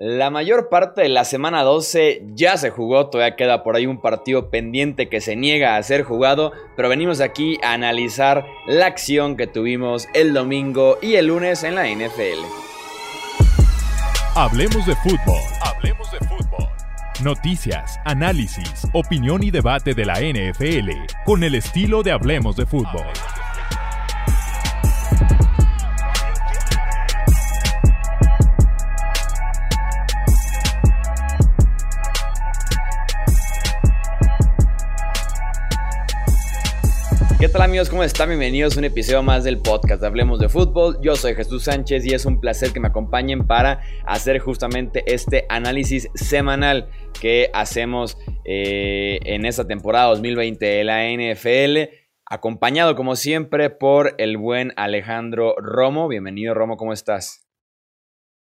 La mayor parte de la semana 12 ya se jugó, todavía queda por ahí un partido pendiente que se niega a ser jugado, pero venimos aquí a analizar la acción que tuvimos el domingo y el lunes en la NFL. Hablemos de fútbol. Hablemos de fútbol. Noticias, análisis, opinión y debate de la NFL con el estilo de Hablemos de fútbol. ¿Qué tal amigos? ¿Cómo están? Bienvenidos a un episodio más del podcast Hablemos de Fútbol. Yo soy Jesús Sánchez y es un placer que me acompañen para hacer justamente este análisis semanal que hacemos eh, en esta temporada 2020 de la NFL. Acompañado como siempre por el buen Alejandro Romo. Bienvenido Romo, ¿cómo estás?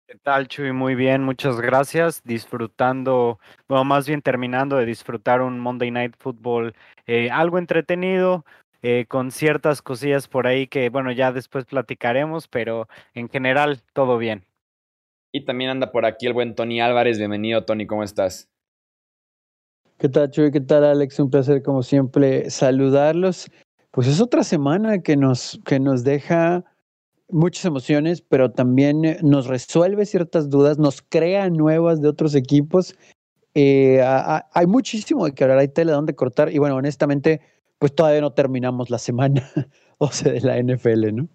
¿Qué tal, Chuy? Muy bien, muchas gracias. Disfrutando, bueno, más bien terminando de disfrutar un Monday Night Football eh, algo entretenido, eh, con ciertas cosillas por ahí que, bueno, ya después platicaremos, pero en general todo bien. Y también anda por aquí el buen Tony Álvarez. Bienvenido, Tony, ¿cómo estás? ¿Qué tal, Chuy? ¿Qué tal, Alex? Un placer, como siempre, saludarlos. Pues es otra semana que nos, que nos deja muchas emociones, pero también nos resuelve ciertas dudas, nos crea nuevas de otros equipos. Eh, hay muchísimo de que hablar, hay tela de dónde cortar. Y bueno, honestamente, pues todavía no terminamos la semana 12 de la NFL, ¿no?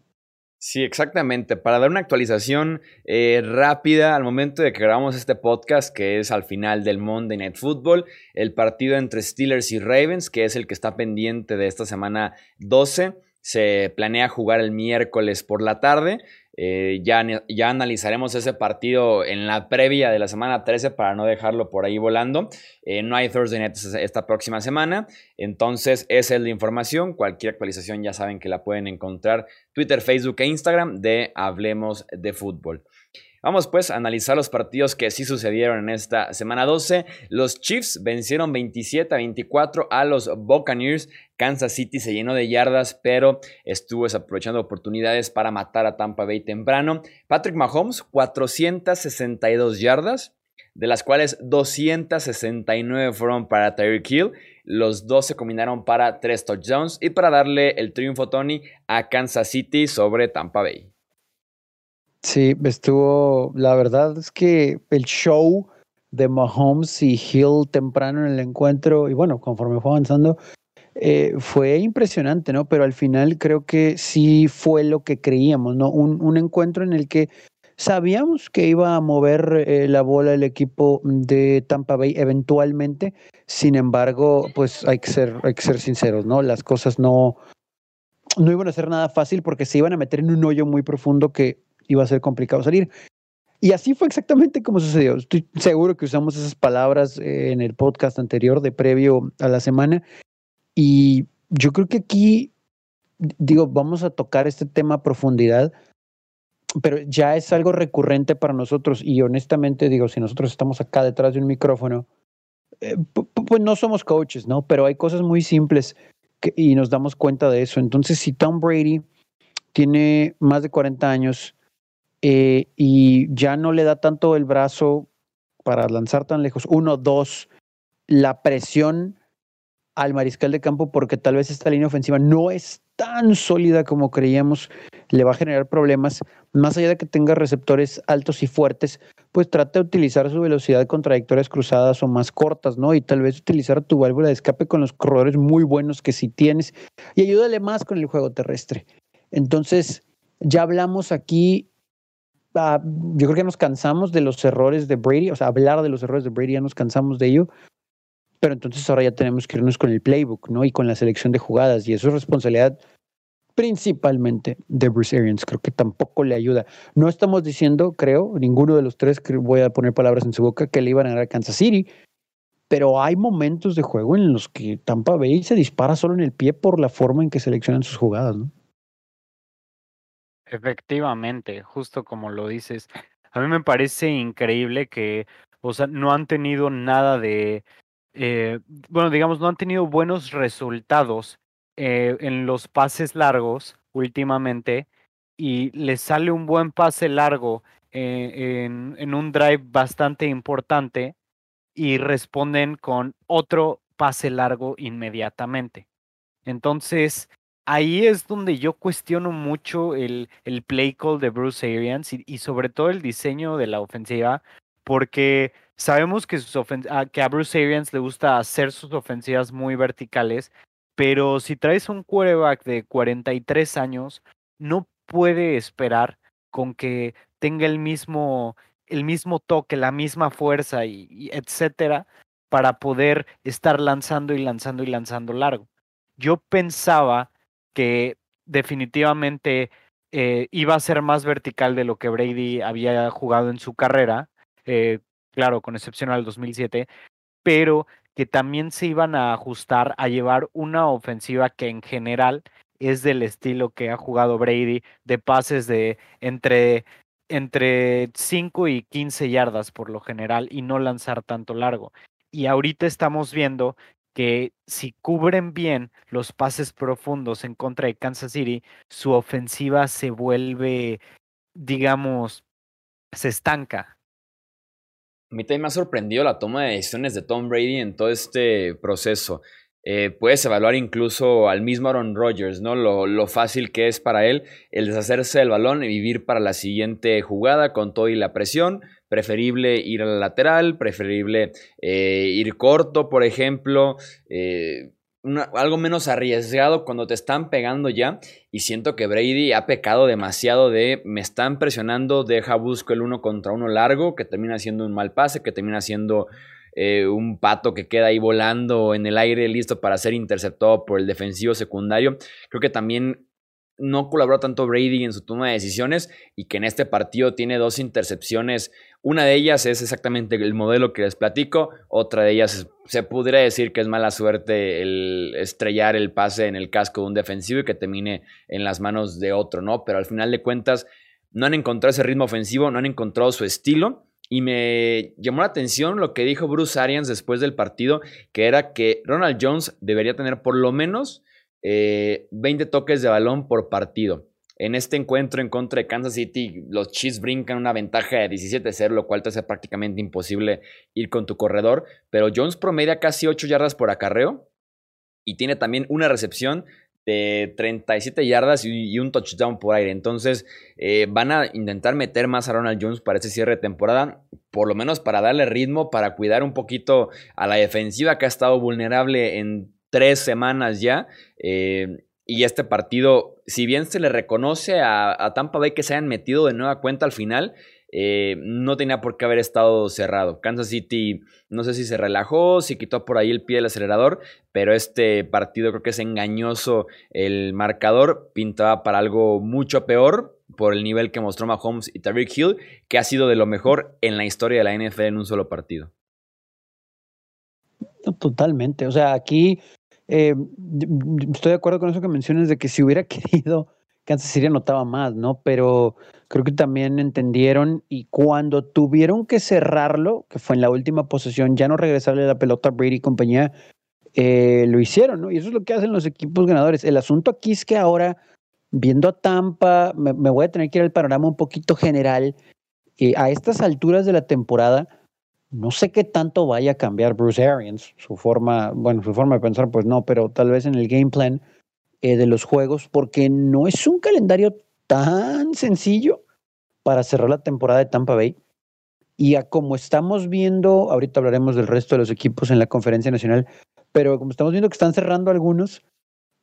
Sí, exactamente. Para dar una actualización eh, rápida al momento de que grabamos este podcast, que es al final del Monday Night Football, el partido entre Steelers y Ravens, que es el que está pendiente de esta semana 12, se planea jugar el miércoles por la tarde. Eh, ya, ya, analizaremos ese partido en la previa de la semana 13 para no dejarlo por ahí volando. Eh, no hay Thursday Night esta próxima semana. Entonces, esa es la información. Cualquier actualización ya saben que la pueden encontrar Twitter, Facebook e Instagram de Hablemos de Fútbol. Vamos pues a analizar los partidos que sí sucedieron en esta semana 12. Los Chiefs vencieron 27 a 24 a los Buccaneers. Kansas City se llenó de yardas, pero estuvo aprovechando oportunidades para matar a Tampa Bay temprano. Patrick Mahomes, 462 yardas, de las cuales 269 fueron para Tyreek Hill. Los dos se combinaron para tres touchdowns y para darle el triunfo Tony a Kansas City sobre Tampa Bay. Sí, estuvo, la verdad es que el show de Mahomes y Hill temprano en el encuentro, y bueno, conforme fue avanzando, eh, fue impresionante, ¿no? Pero al final creo que sí fue lo que creíamos, ¿no? Un, encuentro en el que sabíamos que iba a mover eh, la bola el equipo de Tampa Bay eventualmente, sin embargo, pues hay que ser, hay que ser sinceros, ¿no? Las cosas no, no iban a ser nada fácil porque se iban a meter en un hoyo muy profundo que iba a ser complicado salir. Y así fue exactamente como sucedió. Estoy seguro que usamos esas palabras eh, en el podcast anterior de previo a la semana. Y yo creo que aquí, digo, vamos a tocar este tema a profundidad, pero ya es algo recurrente para nosotros. Y honestamente, digo, si nosotros estamos acá detrás de un micrófono, eh, pues no somos coaches, ¿no? Pero hay cosas muy simples y nos damos cuenta de eso. Entonces, si Tom Brady tiene más de 40 años, eh, y ya no le da tanto el brazo para lanzar tan lejos. Uno, dos, la presión al mariscal de campo porque tal vez esta línea ofensiva no es tan sólida como creíamos, le va a generar problemas. Más allá de que tenga receptores altos y fuertes, pues trata de utilizar su velocidad con trayectorias cruzadas o más cortas, ¿no? Y tal vez utilizar tu válvula de escape con los corredores muy buenos que sí tienes y ayúdale más con el juego terrestre. Entonces, ya hablamos aquí Ah, yo creo que nos cansamos de los errores de Brady, o sea, hablar de los errores de Brady ya nos cansamos de ello, pero entonces ahora ya tenemos que irnos con el playbook, ¿no? Y con la selección de jugadas, y eso es responsabilidad principalmente de Bruce Arians, creo que tampoco le ayuda. No estamos diciendo, creo, ninguno de los tres, que voy a poner palabras en su boca, que le iban a ganar a Kansas City, pero hay momentos de juego en los que Tampa Bay se dispara solo en el pie por la forma en que seleccionan sus jugadas, ¿no? Efectivamente, justo como lo dices. A mí me parece increíble que, o sea, no han tenido nada de, eh, bueno, digamos, no han tenido buenos resultados eh, en los pases largos últimamente y les sale un buen pase largo eh, en, un drive bastante importante y responden con otro pase largo inmediatamente. Entonces, ahí es donde yo cuestiono mucho el, el play call de Bruce Arians y, sobre todo el diseño de la ofensiva, porque sabemos que, ah, que a Bruce Arians le gusta hacer sus ofensivas muy verticales, pero si traes un quarterback de 43 años, no puede esperar con que tenga el mismo, el mismo toque, la misma fuerza y, etcétera, para poder estar lanzando y lanzando y lanzando largo. Yo pensaba que definitivamente eh, iba a ser más vertical de lo que Brady había jugado en su carrera, eh, claro, con excepción al 2007, pero que también se iban a ajustar a llevar una ofensiva que en general es del estilo que ha jugado Brady, de pases de entre, entre 5 y 15 yardas por lo general y no lanzar tanto largo. Y ahorita estamos viendo que si cubren bien los pases profundos en contra de Kansas City, su ofensiva se vuelve, digamos, se estanca. A mí también me ha sorprendido la toma de decisiones de Tom Brady en todo este proceso. Eh, puedes evaluar incluso al mismo Aaron Rodgers, ¿no? Lo, lo, fácil que es para él el deshacerse del balón y vivir para la siguiente jugada con todo y la presión. Preferible ir al lateral, preferible eh, ir corto, por ejemplo. Eh, algo menos arriesgado cuando te están pegando ya. Y siento que Brady ha pecado demasiado de me están presionando, deja busco el uno contra uno largo, que termina siendo un mal pase, que termina siendo eh, un pato que queda ahí volando en el aire listo para ser interceptado por el defensivo secundario. Creo que también no colaboró tanto Brady en su toma de decisiones y que en este partido tiene dos intercepciones. Una de ellas es exactamente el modelo que les platico, otra de ellas se podría decir que es mala suerte el estrellar el pase en el casco de un defensivo y que termine en las manos de otro, ¿no? Pero al final de cuentas no han encontrado ese ritmo ofensivo, no han encontrado su estilo. Y me llamó la atención lo que dijo Bruce Arians después del partido, que era que Ronald Jones debería tener por lo menos 20 eh, toques de balón por partido. En este encuentro en contra de Kansas City, los Chiefs brincan una ventaja de 17-0, lo cual te hace prácticamente imposible ir con tu corredor. Pero Jones promedia casi 8 yardas por acarreo y tiene también una recepción de 37 yardas y, un touchdown por aire. Entonces eh, van a intentar meter más a Ronald Jones para ese cierre de temporada, por lo menos para darle ritmo, para cuidar un poquito a la defensiva que ha estado vulnerable en tres semanas ya. Eh, y este partido, si bien se le reconoce a, Tampa Bay que se hayan metido de nueva cuenta al final, eh, no tenía por qué haber estado cerrado. Kansas City, no sé si se relajó, si quitó por ahí el pie del acelerador, pero este partido creo que es engañoso. El marcador pintaba para algo mucho peor por el nivel que mostró Mahomes y Tariq Hill, que ha sido de lo mejor en la historia de la NFL en un solo partido. Totalmente. O sea, aquí eh, estoy de acuerdo con eso que mencionas de que si hubiera querido, Kansas City anotaba más, ¿no? Pero creo que también entendieron y cuando tuvieron que cerrarlo, que fue en la última posesión, ya no regresarle la pelota a Brady y compañía, eh, lo hicieron, ¿no? Y eso es lo que hacen los equipos ganadores. El asunto aquí es que ahora, viendo a Tampa, me, voy a tener que ir al panorama un poquito general. Eh, a estas alturas de la temporada, no sé qué tanto vaya a cambiar Bruce Arians, su forma, bueno, su forma de pensar, pues no, pero tal vez en el game plan eh, de los juegos, porque no es un calendario tan sencillo para cerrar la temporada de Tampa Bay. Y a como estamos viendo, ahorita hablaremos del resto de los equipos en la conferencia nacional, pero como estamos viendo que están cerrando algunos,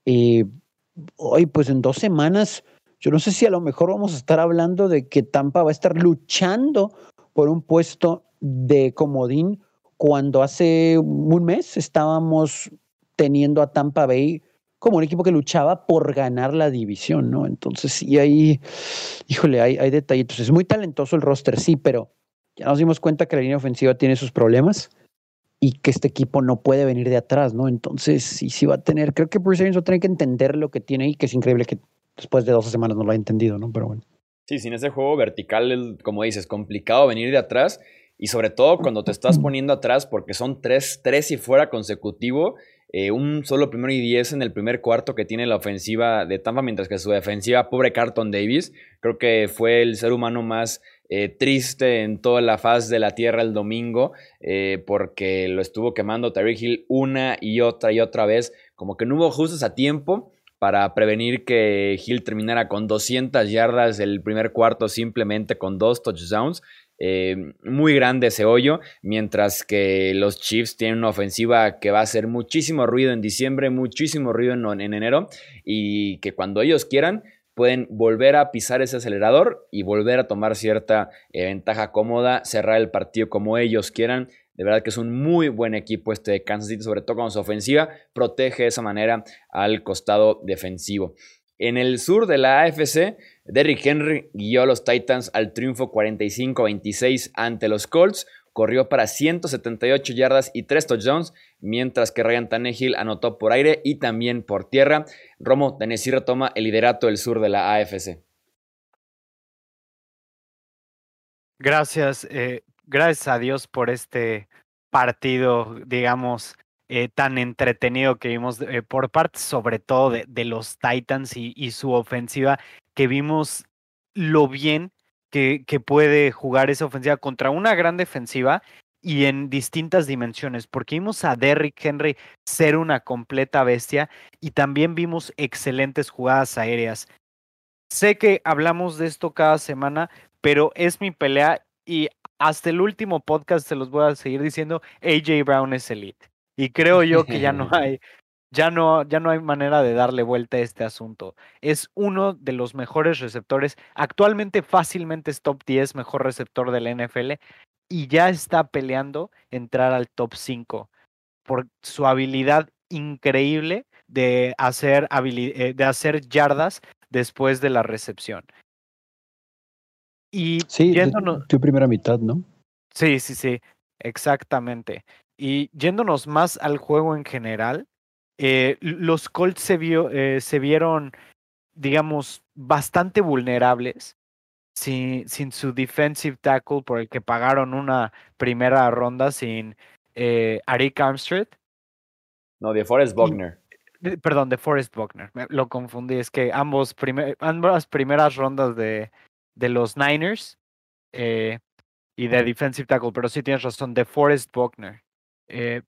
eh, hoy pues en dos semanas, yo no sé si a lo mejor vamos a estar hablando de que Tampa va a estar luchando por un puesto de comodín cuando hace un mes estábamos teniendo a Tampa Bay como un equipo que luchaba por ganar la división, ¿no? Entonces sí hay, híjole, hay, hay detallitos. Es muy talentoso el roster, sí, pero ya nos dimos cuenta que la línea ofensiva tiene sus problemas y que este equipo no puede venir de atrás, ¿no? Entonces sí, sí va a tener, creo que Bruce Arians va a tener que entender lo que tiene y que es increíble que después de 12 semanas no lo haya entendido, ¿no? Pero bueno. Sí, sin ese juego vertical, como dices, complicado venir de atrás y sobre todo cuando te estás poniendo atrás, porque son tres, tres y fuera consecutivo, eh, un solo primero y diez en el primer cuarto que tiene la ofensiva de Tampa, mientras que su defensiva, pobre Carton Davis, creo que fue el ser humano más eh, triste en toda la faz de la tierra el domingo, eh, porque lo estuvo quemando Terry Hill una y otra y otra vez, como que no hubo ajustes a tiempo para prevenir que Hill terminara con 200 yardas el primer cuarto simplemente con dos touchdowns. Eh, muy grande ese hoyo, mientras que los Chiefs tienen una ofensiva que va a hacer muchísimo ruido en diciembre, muchísimo ruido en, en enero, y que cuando ellos quieran pueden volver a pisar ese acelerador y volver a tomar cierta eh, ventaja cómoda, cerrar el partido como ellos quieran. De verdad que es un muy buen equipo este de Kansas City, sobre todo con su ofensiva, protege de esa manera al costado defensivo. En el sur de la AFC, Derrick Henry guió a los Titans al triunfo 45-26 ante los Colts. Corrió para 178 yardas y 3 touchdowns, mientras que Ryan Tannehill anotó por aire y también por tierra. Romo, Tennessee retoma el liderato del sur de la AFC. Gracias, eh, gracias a Dios por este partido, digamos, eh, tan entretenido que vimos eh, por parte sobre todo de, los Titans y, su ofensiva, que vimos lo bien que, que, puede jugar esa ofensiva contra una gran defensiva y en distintas dimensiones, porque vimos a Derrick Henry ser una completa bestia y también vimos excelentes jugadas aéreas. Sé que hablamos de esto cada semana, pero es mi pelea y hasta el último podcast se los voy a seguir diciendo, AJ Brown es elite. Y creo yo que ya no hay, ya no, ya no hay manera de darle vuelta a este asunto. Es uno de los mejores receptores. Actualmente fácilmente es top 10 mejor receptor del NFL y ya está peleando entrar al top 5 por su habilidad increíble de hacer, eh, de hacer yardas después de la recepción. Y sí, tu primera mitad, ¿no? Sí, sí, sí, exactamente. Y yéndonos más al juego en general, eh, los Colts se, vio, eh, se vieron, digamos, bastante vulnerables sin, sin, su defensive tackle por el que pagaron una primera ronda sin eh, Arik Armstrong. No, de Forrest Buckner. perdón, de Forrest Buckner. lo confundí. Es que ambos ambas primeras rondas de, de los Niners eh, y de defensive tackle, pero sí tienes razón, de Forrest Buckner. Eh,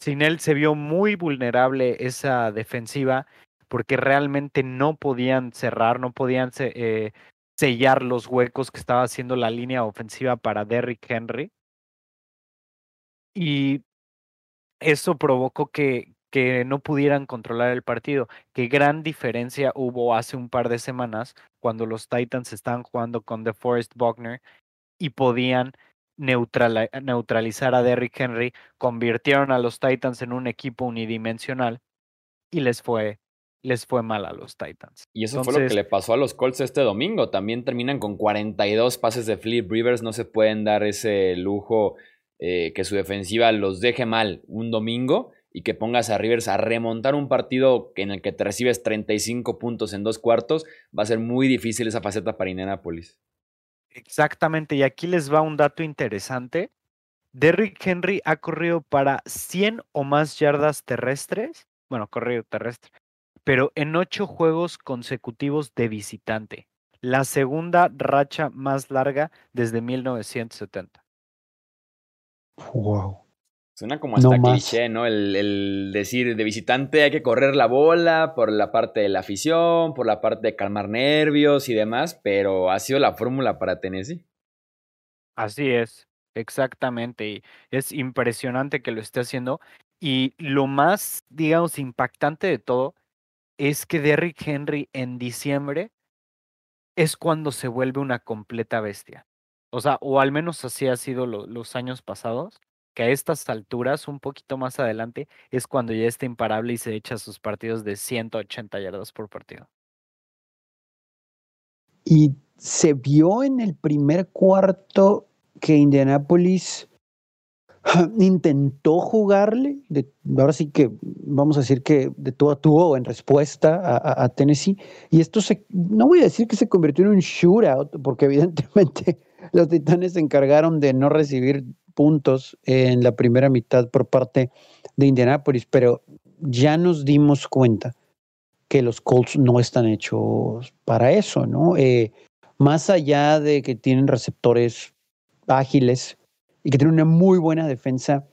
sin él se vio muy vulnerable esa defensiva porque realmente no podían cerrar, no podían eh, sellar los huecos que estaba haciendo la línea ofensiva para Derrick Henry. Y eso provocó que, que no pudieran controlar el partido. Qué gran diferencia hubo hace un par de semanas cuando los Titans estaban jugando con DeForest Buckner y podían neutralizar a Derrick Henry, convirtieron a los Titans en un equipo unidimensional y les fue les fue mal a los Titans. Y eso fue lo que le pasó a los Colts este domingo. También terminan con 42 pases de Philip Rivers. No se pueden dar ese lujo eh, que su defensiva los deje mal un domingo y que pongas a Rivers a remontar un partido en el que te recibes 35 puntos en dos cuartos. Va a ser muy difícil esa faceta para Indianapolis. Exactamente, y aquí les va un dato interesante. Derrick Henry ha corrido para 100 o más yardas terrestres, bueno, corrido terrestre, pero en ocho juegos consecutivos de visitante, la segunda racha más larga desde 1970. Wow. Suena como hasta cliché, ¿no? El, decir de visitante hay que correr la bola por la parte de la afición, por la parte de calmar nervios y demás, pero ha sido la fórmula para Tennessee. Así es, exactamente. Y es impresionante que lo esté haciendo. Y lo más, digamos, impactante de todo es que Derrick Henry en diciembre es cuando se vuelve una completa bestia. O sea, o al menos así ha sido los años pasados que a estas alturas, un poquito más adelante, es cuando ya está imparable y se echa sus partidos de 180 yardas por partido. Y se vio en el primer cuarto que Indianapolis intentó jugarle, de, ahora sí que vamos a decir que de todo a tuvo en respuesta a, a, Tennessee, y esto se, no voy a decir que se convirtió en un shootout, porque evidentemente los titanes se encargaron de no recibir puntos en la primera mitad por parte de Indianapolis, pero ya nos dimos cuenta que los Colts no están hechos para eso, ¿no? Eh, más allá de que tienen receptores ágiles y que tienen una muy buena defensa,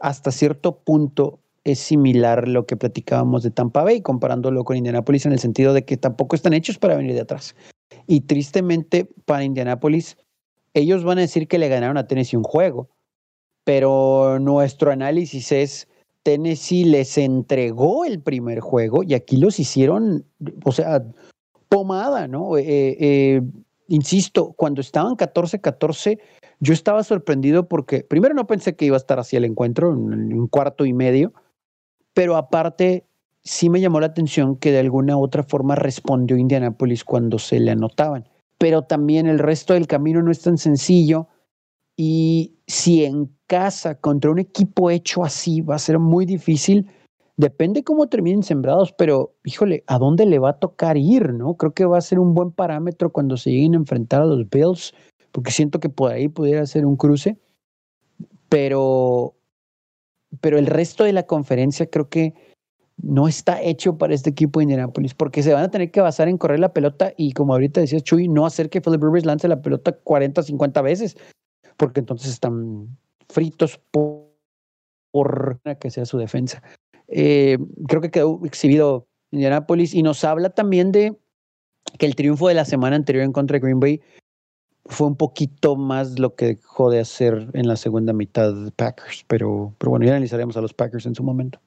hasta cierto punto es similar lo que platicábamos de Tampa Bay, comparándolo con Indianapolis en el sentido de que tampoco están hechos para venir de atrás. Y tristemente para Indianapolis, ellos van a decir que le ganaron a Tennessee un juego, pero nuestro análisis es Tennessee les entregó el primer juego y aquí los hicieron, o sea, pomada, ¿no? Eh, eh, insisto, cuando estaban 14-14, yo estaba sorprendido porque primero no pensé que iba a estar así el encuentro, en un cuarto y medio, pero aparte sí me llamó la atención que de alguna u otra forma respondió Indianapolis cuando se le anotaban. Pero también el resto del camino no es tan sencillo y si en casa contra un equipo hecho así va a ser muy difícil, depende cómo terminen sembrados, pero híjole, ¿a dónde le va a tocar ir? ¿no? Creo que va a ser un buen parámetro cuando se lleguen a enfrentar a los Bills, porque siento que por ahí pudiera ser un cruce, pero pero el resto de la conferencia creo que no está hecho para este equipo de Indianapolis, porque se van a tener que basar en correr la pelota y, como ahorita decías, Chuy, no hacer que Philip Rivers lance la pelota 40, 50 veces, porque entonces están fritos por, que sea su defensa. Eh, creo que quedó exhibido Indianapolis y nos habla también de que el triunfo de la semana anterior en contra de Green Bay fue un poquito más lo que dejó de hacer en la segunda mitad de Packers, pero, pero bueno, ya analizaremos a los Packers en su momento.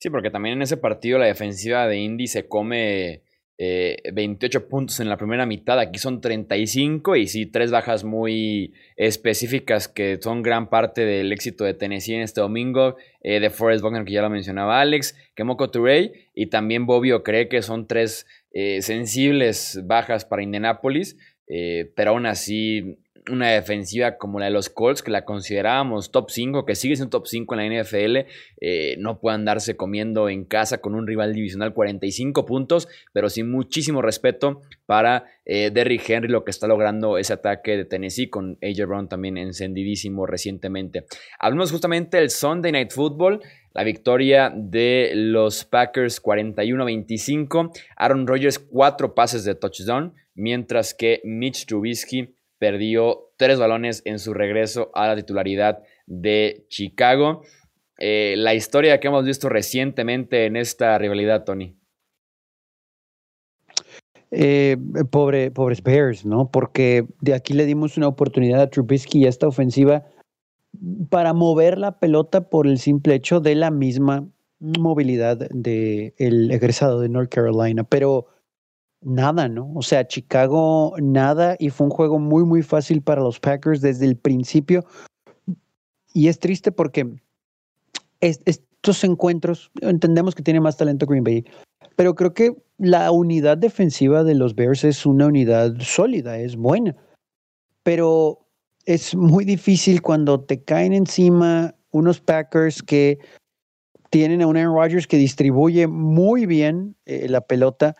Sí, porque también en ese partido la defensiva de Indy se come 28 eh, puntos en la primera mitad, aquí son 35 y sí, tres bajas muy específicas que son gran parte del éxito de Tennessee en este domingo, eh, de Forrest Wagner que ya lo mencionaba Alex, que Moko Touré y también Bobbio cree que son tres eh, sensibles bajas para Indianapolis, eh, pero aún así, una defensiva como la de los Colts, que la considerábamos top 5, que sigue siendo top 5 en la NFL, eh, no puedan darse comiendo en casa con un rival divisional 45 puntos, pero sin muchísimo respeto para eh, Derrick Henry, lo que está logrando ese ataque de Tennessee, con AJ Brown también encendidísimo recientemente. Hablamos justamente del Sunday Night Football. La victoria de los Packers 41-25. Aaron Rodgers, cuatro pases de touchdown mientras que Mitch Trubisky perdió tres balones en su regreso a la titularidad de Chicago. Eh, la historia que hemos visto recientemente en esta rivalidad, Tony. Eh, pobre, pobres ¿no? Porque de aquí le dimos una oportunidad a Trubisky y a esta ofensiva para mover la pelota por el simple hecho de la misma movilidad del el egresado de North Carolina. Pero nada, ¿no? O sea, Chicago nada y fue un juego muy, muy fácil para los Packers desde el principio. Y es triste porque estos encuentros, entendemos que tiene más talento Green Bay, pero creo que la unidad defensiva de los Bears es una unidad sólida, es buena. Pero es muy difícil cuando te caen encima unos Packers que tienen a un Aaron Rodgers que distribuye muy bien eh, la pelota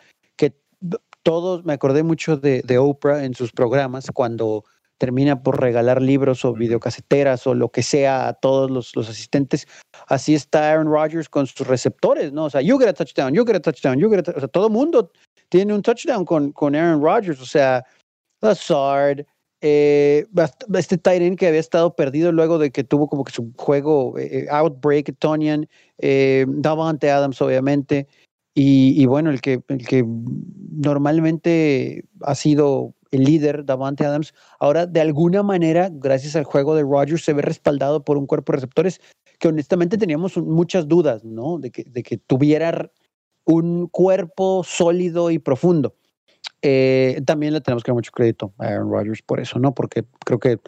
todos, me acordé mucho de, Oprah en sus programas cuando termina por regalar libros o videocaseteras o lo que sea a todos los, asistentes. Así está Aaron Rodgers con sus receptores, ¿no? O sea, you get a touchdown, you get a touchdown, you get a O sea, todo mundo tiene un touchdown con, con Aaron Rodgers. O sea, Lazard, eh, este Tyrant que había estado perdido luego de que tuvo como que su juego eh, outbreak, Tonian, eh, Davante Adams, obviamente. Y, bueno, el que, el que normalmente ha sido el líder, Davante Adams, ahora de alguna manera, gracias al juego de Rodgers, se ve respaldado por un cuerpo de receptores que honestamente teníamos muchas dudas, ¿no? De que, de que tuviera un cuerpo sólido y profundo. Eh, también le tenemos que dar mucho crédito a Aaron Rodgers por eso, ¿no? Porque creo que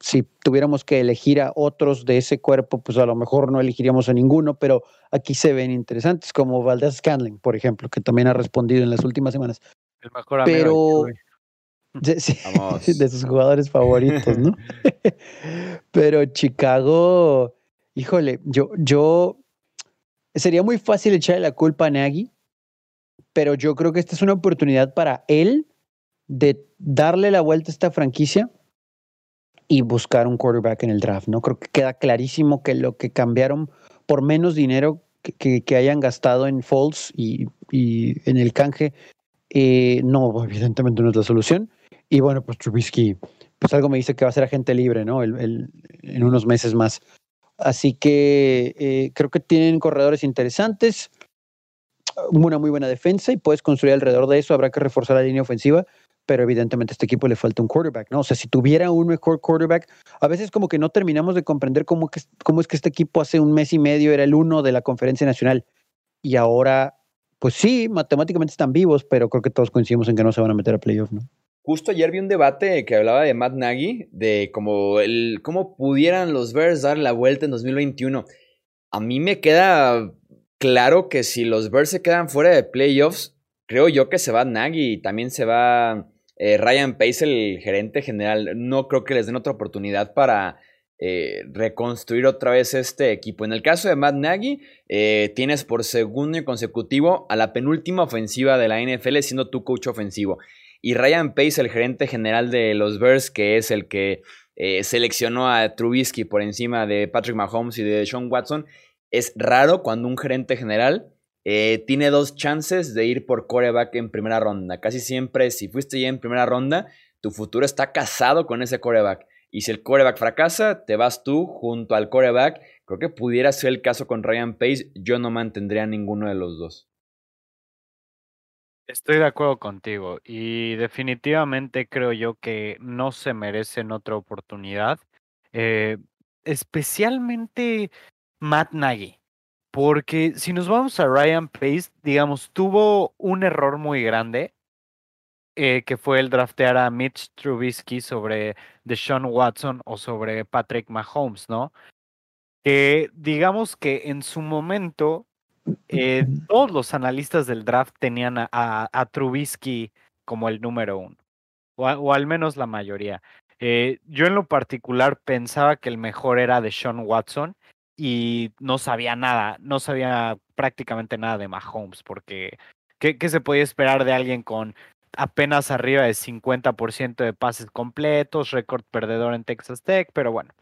si tuviéramos que elegir a otros de ese cuerpo, pues a lo mejor no elegiríamos a ninguno, pero aquí se ven interesantes, como Valdez Scanling, por ejemplo, que también ha respondido en las últimas semanas. El mejor amigo pero, de, de sus jugadores favoritos, ¿no? pero Chicago, híjole, yo, yo, sería muy fácil echarle la culpa a Nagy, pero yo creo que esta es una oportunidad para él de darle la vuelta a esta franquicia y buscar un quarterback en el draft, ¿no? Creo que queda clarísimo que lo que cambiaron por menos dinero que, que, hayan gastado en Falls y, y, en el canje, eh, no, evidentemente no es la solución. Y bueno, pues Trubisky, pues algo me dice que va a ser agente libre, ¿no? El, en unos meses más. Así que eh, creo que tienen corredores interesantes, una muy buena defensa y puedes construir alrededor de eso. Habrá que reforzar la línea ofensiva, pero evidentemente a este equipo le falta un quarterback, ¿no? O sea, si tuviera un mejor quarterback, a veces como que no terminamos de comprender cómo, que, cómo es que este equipo hace un mes y medio era el uno de la conferencia nacional y ahora, pues sí, matemáticamente están vivos, pero creo que todos coincidimos en que no se van a meter a playoff, ¿no? Justo ayer vi un debate que hablaba de Matt Nagy, de cómo, el, cómo pudieran los Bears dar la vuelta en 2021. A mí me queda claro que si los Bears se quedan fuera de playoffs, creo yo que se va Nagy y también se va eh, Ryan Pace, el gerente general. No creo que les den otra oportunidad para eh, reconstruir otra vez este equipo. En el caso de Matt Nagy, eh, tienes por segundo y consecutivo a la penúltima ofensiva de la NFL siendo tu coach ofensivo. Y Ryan Pace, el gerente general de los Bears, que es el que seleccionó a Trubisky por encima de Patrick Mahomes y de Sean Watson, es raro cuando un gerente general eh, tiene dos chances de ir por coreback en primera ronda. Casi siempre, si fuiste ya en primera ronda, tu futuro está casado con ese coreback. Y si el coreback fracasa, te vas tú junto al coreback. Creo que pudiera ser el caso con Ryan Pace. Yo no mantendría ninguno de los dos. Estoy de acuerdo contigo y definitivamente creo yo que no se merecen otra oportunidad, eh, especialmente Matt Nagy, porque si nos vamos a Ryan Pace, digamos, tuvo un error muy grande, eh, que fue el draftear a Mitch Trubisky sobre Deshaun Watson o sobre Patrick Mahomes, ¿no? Que digamos que en su momento eh, todos los analistas del draft tenían a, Trubisky como el número uno, o, al menos la mayoría. Eh, yo en lo particular pensaba que el mejor era de Sean Watson y no sabía nada, no sabía prácticamente nada de Mahomes, porque ¿qué, qué se podía esperar de alguien con apenas arriba de 50% de pases completos, récord perdedor en Texas Tech? Pero bueno,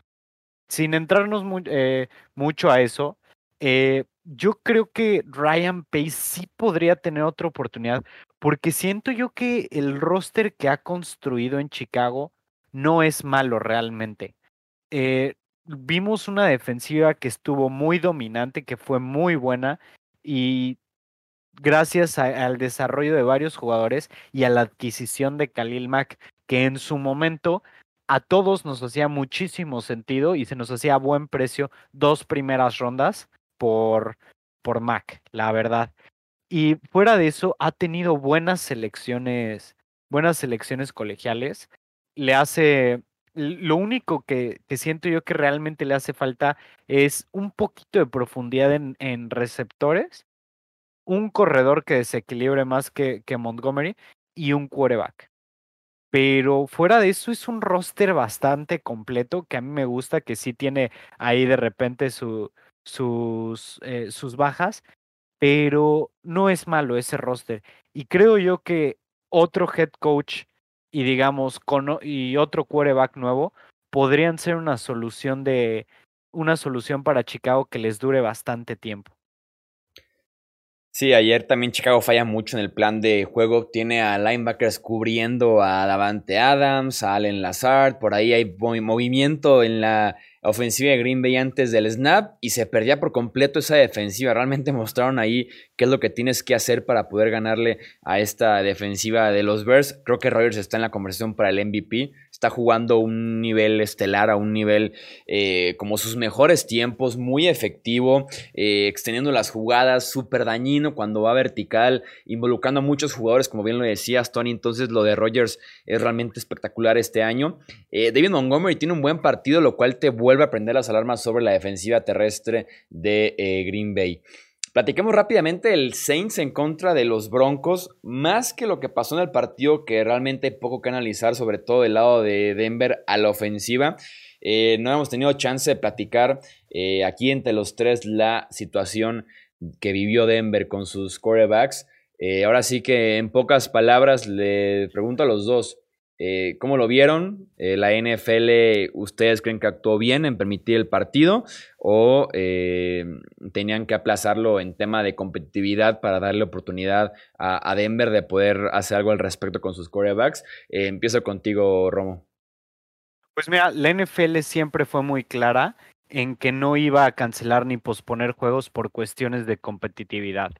sin entrarnos eh, mucho a eso, eh, yo creo que Ryan Pace sí podría tener otra oportunidad, porque siento yo que el roster que ha construido en Chicago no es malo realmente. Eh, vimos una defensiva que estuvo muy dominante, que fue muy buena y gracias al desarrollo de varios jugadores y a la adquisición de Khalil Mack, que en su momento a todos nos hacía muchísimo sentido y se nos hacía a buen precio dos primeras rondas por, por Mac, la verdad. Y fuera de eso, ha tenido buenas selecciones, buenas selecciones colegiales. Le hace, lo único que, siento yo que realmente le hace falta es un poquito de profundidad en, receptores, un corredor que desequilibre más que, Montgomery y un quarterback. Pero fuera de eso es un roster bastante completo que a mí me gusta, que sí tiene ahí de repente su, sus, eh, sus bajas, pero no es malo ese roster. Y creo yo que otro head coach y digamos con, y otro quarterback nuevo podrían ser una solución de una solución para Chicago que les dure bastante tiempo. Sí, ayer también Chicago falla mucho en el plan de juego. Tiene a linebackers cubriendo a Davante Adams, a Allen Lazard. Por ahí hay movimiento en la ofensiva de Green Bay antes del snap y se perdía por completo esa defensiva. Realmente mostraron ahí qué es lo que tienes que hacer para poder ganarle a esta defensiva de los Bears. Creo que Rogers está en la conversación para el MVP está jugando un nivel estelar, a un nivel eh, como sus mejores tiempos, muy efectivo, eh, extendiendo las jugadas, súper dañino cuando va vertical, involucrando a muchos jugadores, como bien lo decías, Tony. Entonces, lo de Rogers es realmente espectacular este año. Eh, David Montgomery tiene un buen partido, lo cual te vuelve a prender las alarmas sobre la defensiva terrestre de Green Bay. Platiquemos rápidamente el Saints en contra de los Broncos, más que lo que pasó en el partido, que realmente hay poco que analizar, sobre todo del lado de Denver a la ofensiva. Eh, no hemos tenido chance de platicar eh, aquí entre los tres la situación que vivió Denver con sus quarterbacks. Eh, ahora sí que en pocas palabras le pregunto a los dos, Eh, ¿Cómo lo vieron? Eh, ¿La NFL, ustedes creen que actuó bien en permitir el partido o eh, tenían que aplazarlo en tema de competitividad para darle oportunidad a, Denver de poder hacer algo al respecto con sus quarterbacks? empiezo contigo, Romo. Pues mira, la NFL siempre fue muy clara en que no iba a cancelar ni posponer juegos por cuestiones de competitividad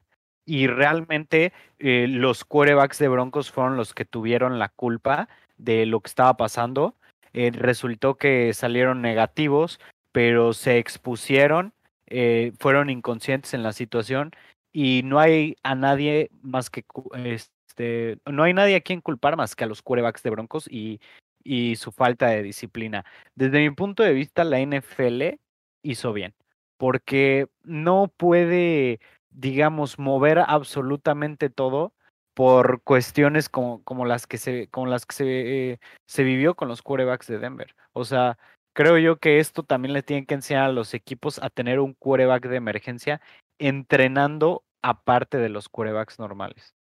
y realmente los quarterbacks de Broncos fueron los que tuvieron la culpa de lo que estaba pasando. Eh, resultó que salieron negativos, pero se expusieron, eh, fueron inconscientes en la situación y no hay a nadie más que este, no hay nadie a quien culpar más que a los quarterbacks de Broncos y, y su falta de disciplina. Desde mi punto de vista, la NFL hizo bien, porque no puede, digamos, mover absolutamente todo por cuestiones como, como las que se, como las que se, eh, se vivió con los quarterbacks de Denver. O sea, creo yo que esto también le tiene que enseñar a los equipos a tener un quarterback de emergencia entrenando aparte de los quarterbacks normales.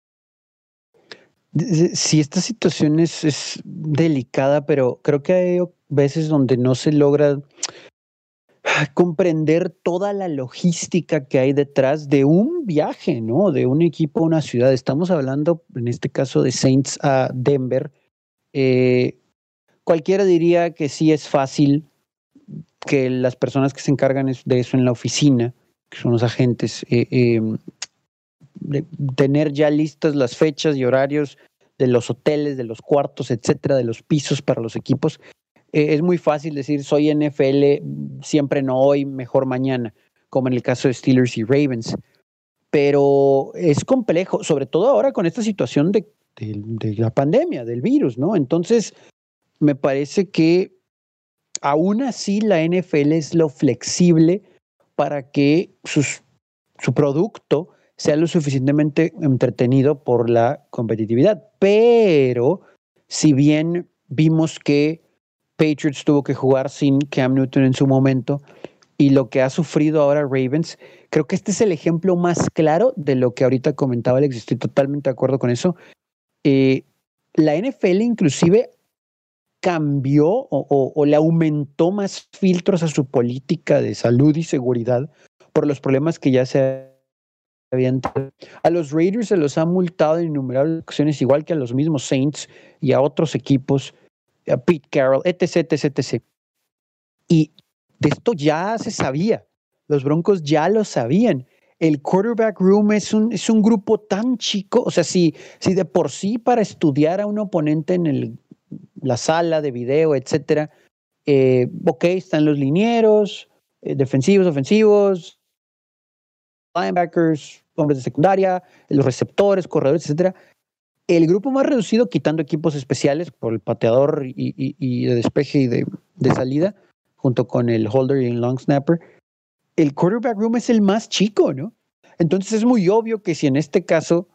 Sí, esta situación es, es delicada, pero creo que hay veces donde no se logra comprender toda la logística que hay detrás de un viaje, ¿no? De un equipo a una ciudad. Estamos hablando, en este caso, de Saints a Denver. Eh, cualquiera diría que sí es fácil que las personas que se encargan de eso en la oficina, que son los agentes, eh, em, tener ya listas las fechas y horarios de los hoteles, de los cuartos, etcétera, de los pisos para los equipos. Eh, es muy fácil decir soy NFL, siempre no hoy, mejor mañana, como en el caso de Steelers y Ravens. Pero es complejo, sobre todo ahora con esta situación de, la pandemia, del virus, ¿no? Entonces, me parece que aún así la NFL es lo flexible para que su producto sea lo suficientemente entretenido por la competitividad. Pero si bien vimos que Patriots tuvo que jugar sin Cam Newton en su momento y lo que ha sufrido ahora Ravens, creo que este es el ejemplo más claro de lo que ahorita comentaba Alex, estoy totalmente de acuerdo con eso. Eh, la NFL inclusive cambió o, o, le aumentó más filtros a su política de salud y seguridad por los problemas que ya se habían. A los Raiders se los ha multado en innumerables ocasiones, igual que a los mismos Saints y a otros equipos Pete Carroll, etc, etc, etc. Y de esto ya se sabía. Los Broncos ya lo sabían. El quarterback room es un, es un grupo tan chico, o sea, si, si de por sí para estudiar a un oponente en el, la sala de video, etcétera, eh, ok, están los linieros, eh, defensivos, ofensivos, linebackers, hombres de secundaria, los receptores, corredores, etcétera. El grupo más reducido, quitando equipos especiales por el pateador y, de despeje y de, salida, junto con el holder y el long snapper, el quarterback room es el más chico, ¿no? Entonces es muy obvio que si en este caso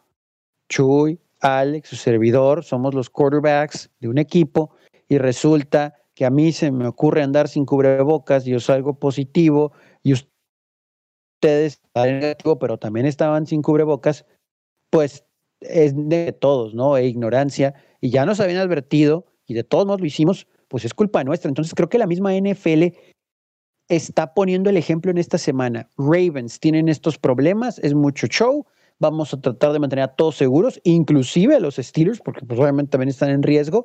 Chuy, Alex, su servidor, somos los quarterbacks de un equipo y resulta que a mí se me ocurre andar sin cubrebocas, y yo salgo positivo y ustedes negativo, pero también estaban sin cubrebocas, pues es de todos, ¿no? E ignorancia, y ya nos habían advertido, y de todos modos lo hicimos, pues es culpa nuestra. Entonces creo que la misma NFL está poniendo el ejemplo en esta semana. Ravens tienen estos problemas, es mucho show, vamos a tratar de mantener a todos seguros, inclusive a los Steelers, porque pues obviamente también están en riesgo,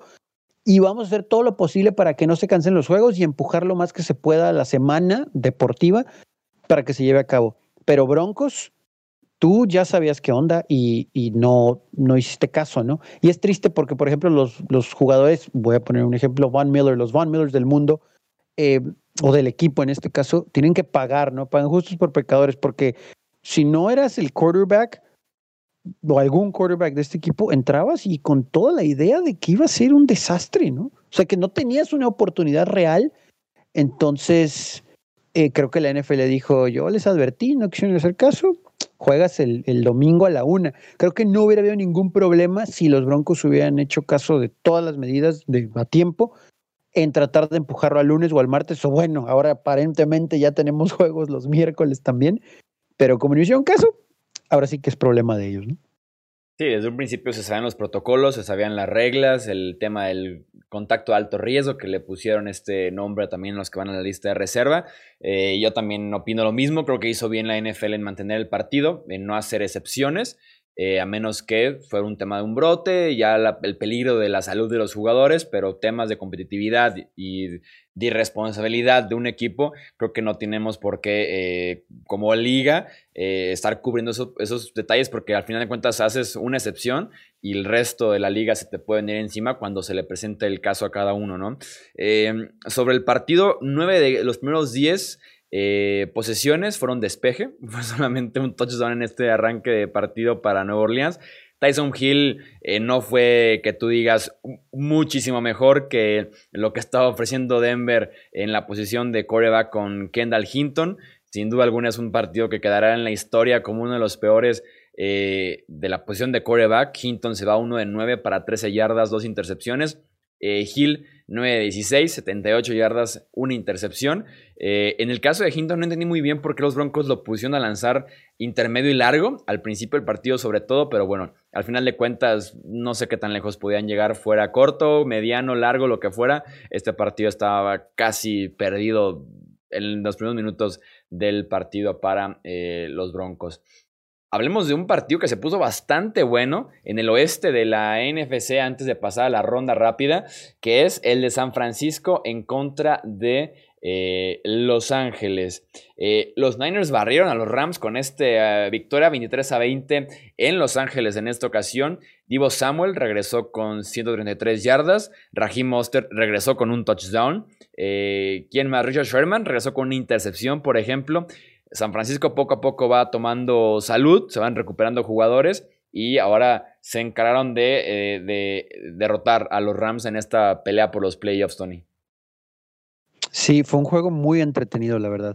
y vamos a hacer todo lo posible para que no se cansen los juegos y empujar lo más que se pueda la semana deportiva para que se lleve a cabo. Pero Broncos, tú ya sabías qué onda y, no, no hiciste caso, ¿no? Y es triste porque, por ejemplo, los, los jugadores, voy a poner un ejemplo, Von Miller, los Von Millers del mundo, eh, o del equipo en este caso, tienen que pagar, ¿no? Pagan justos por pecadores, porque si no eras el quarterback o algún quarterback de este equipo, entrabas y con toda la idea de que iba a ser un desastre, ¿no? O sea, que no tenías una oportunidad real. Entonces, eh, creo que la NFL dijo, yo les advertí, no quisieron hacer caso, juegas el, domingo a la una. Creo que no hubiera habido ningún problema si los Broncos hubieran hecho caso de todas las medidas de, a tiempo en tratar de empujarlo al lunes o al martes, o bueno, ahora aparentemente ya tenemos juegos los miércoles también, pero como no hicieron caso, ahora sí que es problema de ellos, ¿no? Sí, desde un principio se sabían los protocolos, se sabían las reglas, el tema del contacto de alto riesgo, que le pusieron este nombre también los que van a la lista de reserva. Eh, yo también opino lo mismo, creo que hizo bien la NFL en mantener el partido, en no hacer excepciones. Eh, a menos que fuera un tema de un brote, ya el peligro de la salud de los jugadores, pero temas de competitividad y de irresponsabilidad de un equipo, creo que no tenemos por qué, eh, como liga, eh, estar cubriendo esos detalles, porque al final de cuentas haces una excepción y el resto de la liga se te puede venir encima cuando se le presente el caso a cada uno, ¿no? sobre el partido, nueve de los primeros diez eh, posesiones fueron despeje, fue solamente un touchdown en este arranque de partido para Nueva Orleans. Tyson Hill eh, no fue que tú digas muchísimo mejor que lo que estaba ofreciendo Denver en la posición de coreback con Kendall Hinton. Sin duda alguna es un partido que quedará en la historia como uno de los peores eh, de la posición de coreback. Hinton se va uno de 9 para 13 yardas, dos intercepciones. Hill 9 de 16, 78 yardas, una intercepción. Eh, en el caso de Hinton no entendí muy bien por qué los Broncos lo pusieron a lanzar intermedio y largo, al principio del partido sobre todo, pero bueno, al final de cuentas no sé qué tan lejos podían llegar, fuera corto, mediano, largo, lo que fuera. Este partido estaba casi perdido en los primeros minutos del partido para eh, los Broncos. Hablemos de un partido que se puso bastante bueno en el oeste de la NFC antes de pasar a la ronda rápida, que es el de San Francisco en contra de eh, Los Ángeles. Eh, los Niners barrieron a los Rams con esta eh, victoria 23 a 20 en Los Ángeles en esta ocasión. Divo Samuel regresó con 133 yardas. Raheem Mostert regresó con un touchdown. ¿Quién más? Richard Sherman regresó con una intercepción, por ejemplo. San Francisco poco a poco va tomando salud, se van recuperando jugadores y ahora se encargaron de, de derrotar a los Rams en esta pelea por los playoffs, Tony. Sí, fue un juego muy entretenido, la verdad.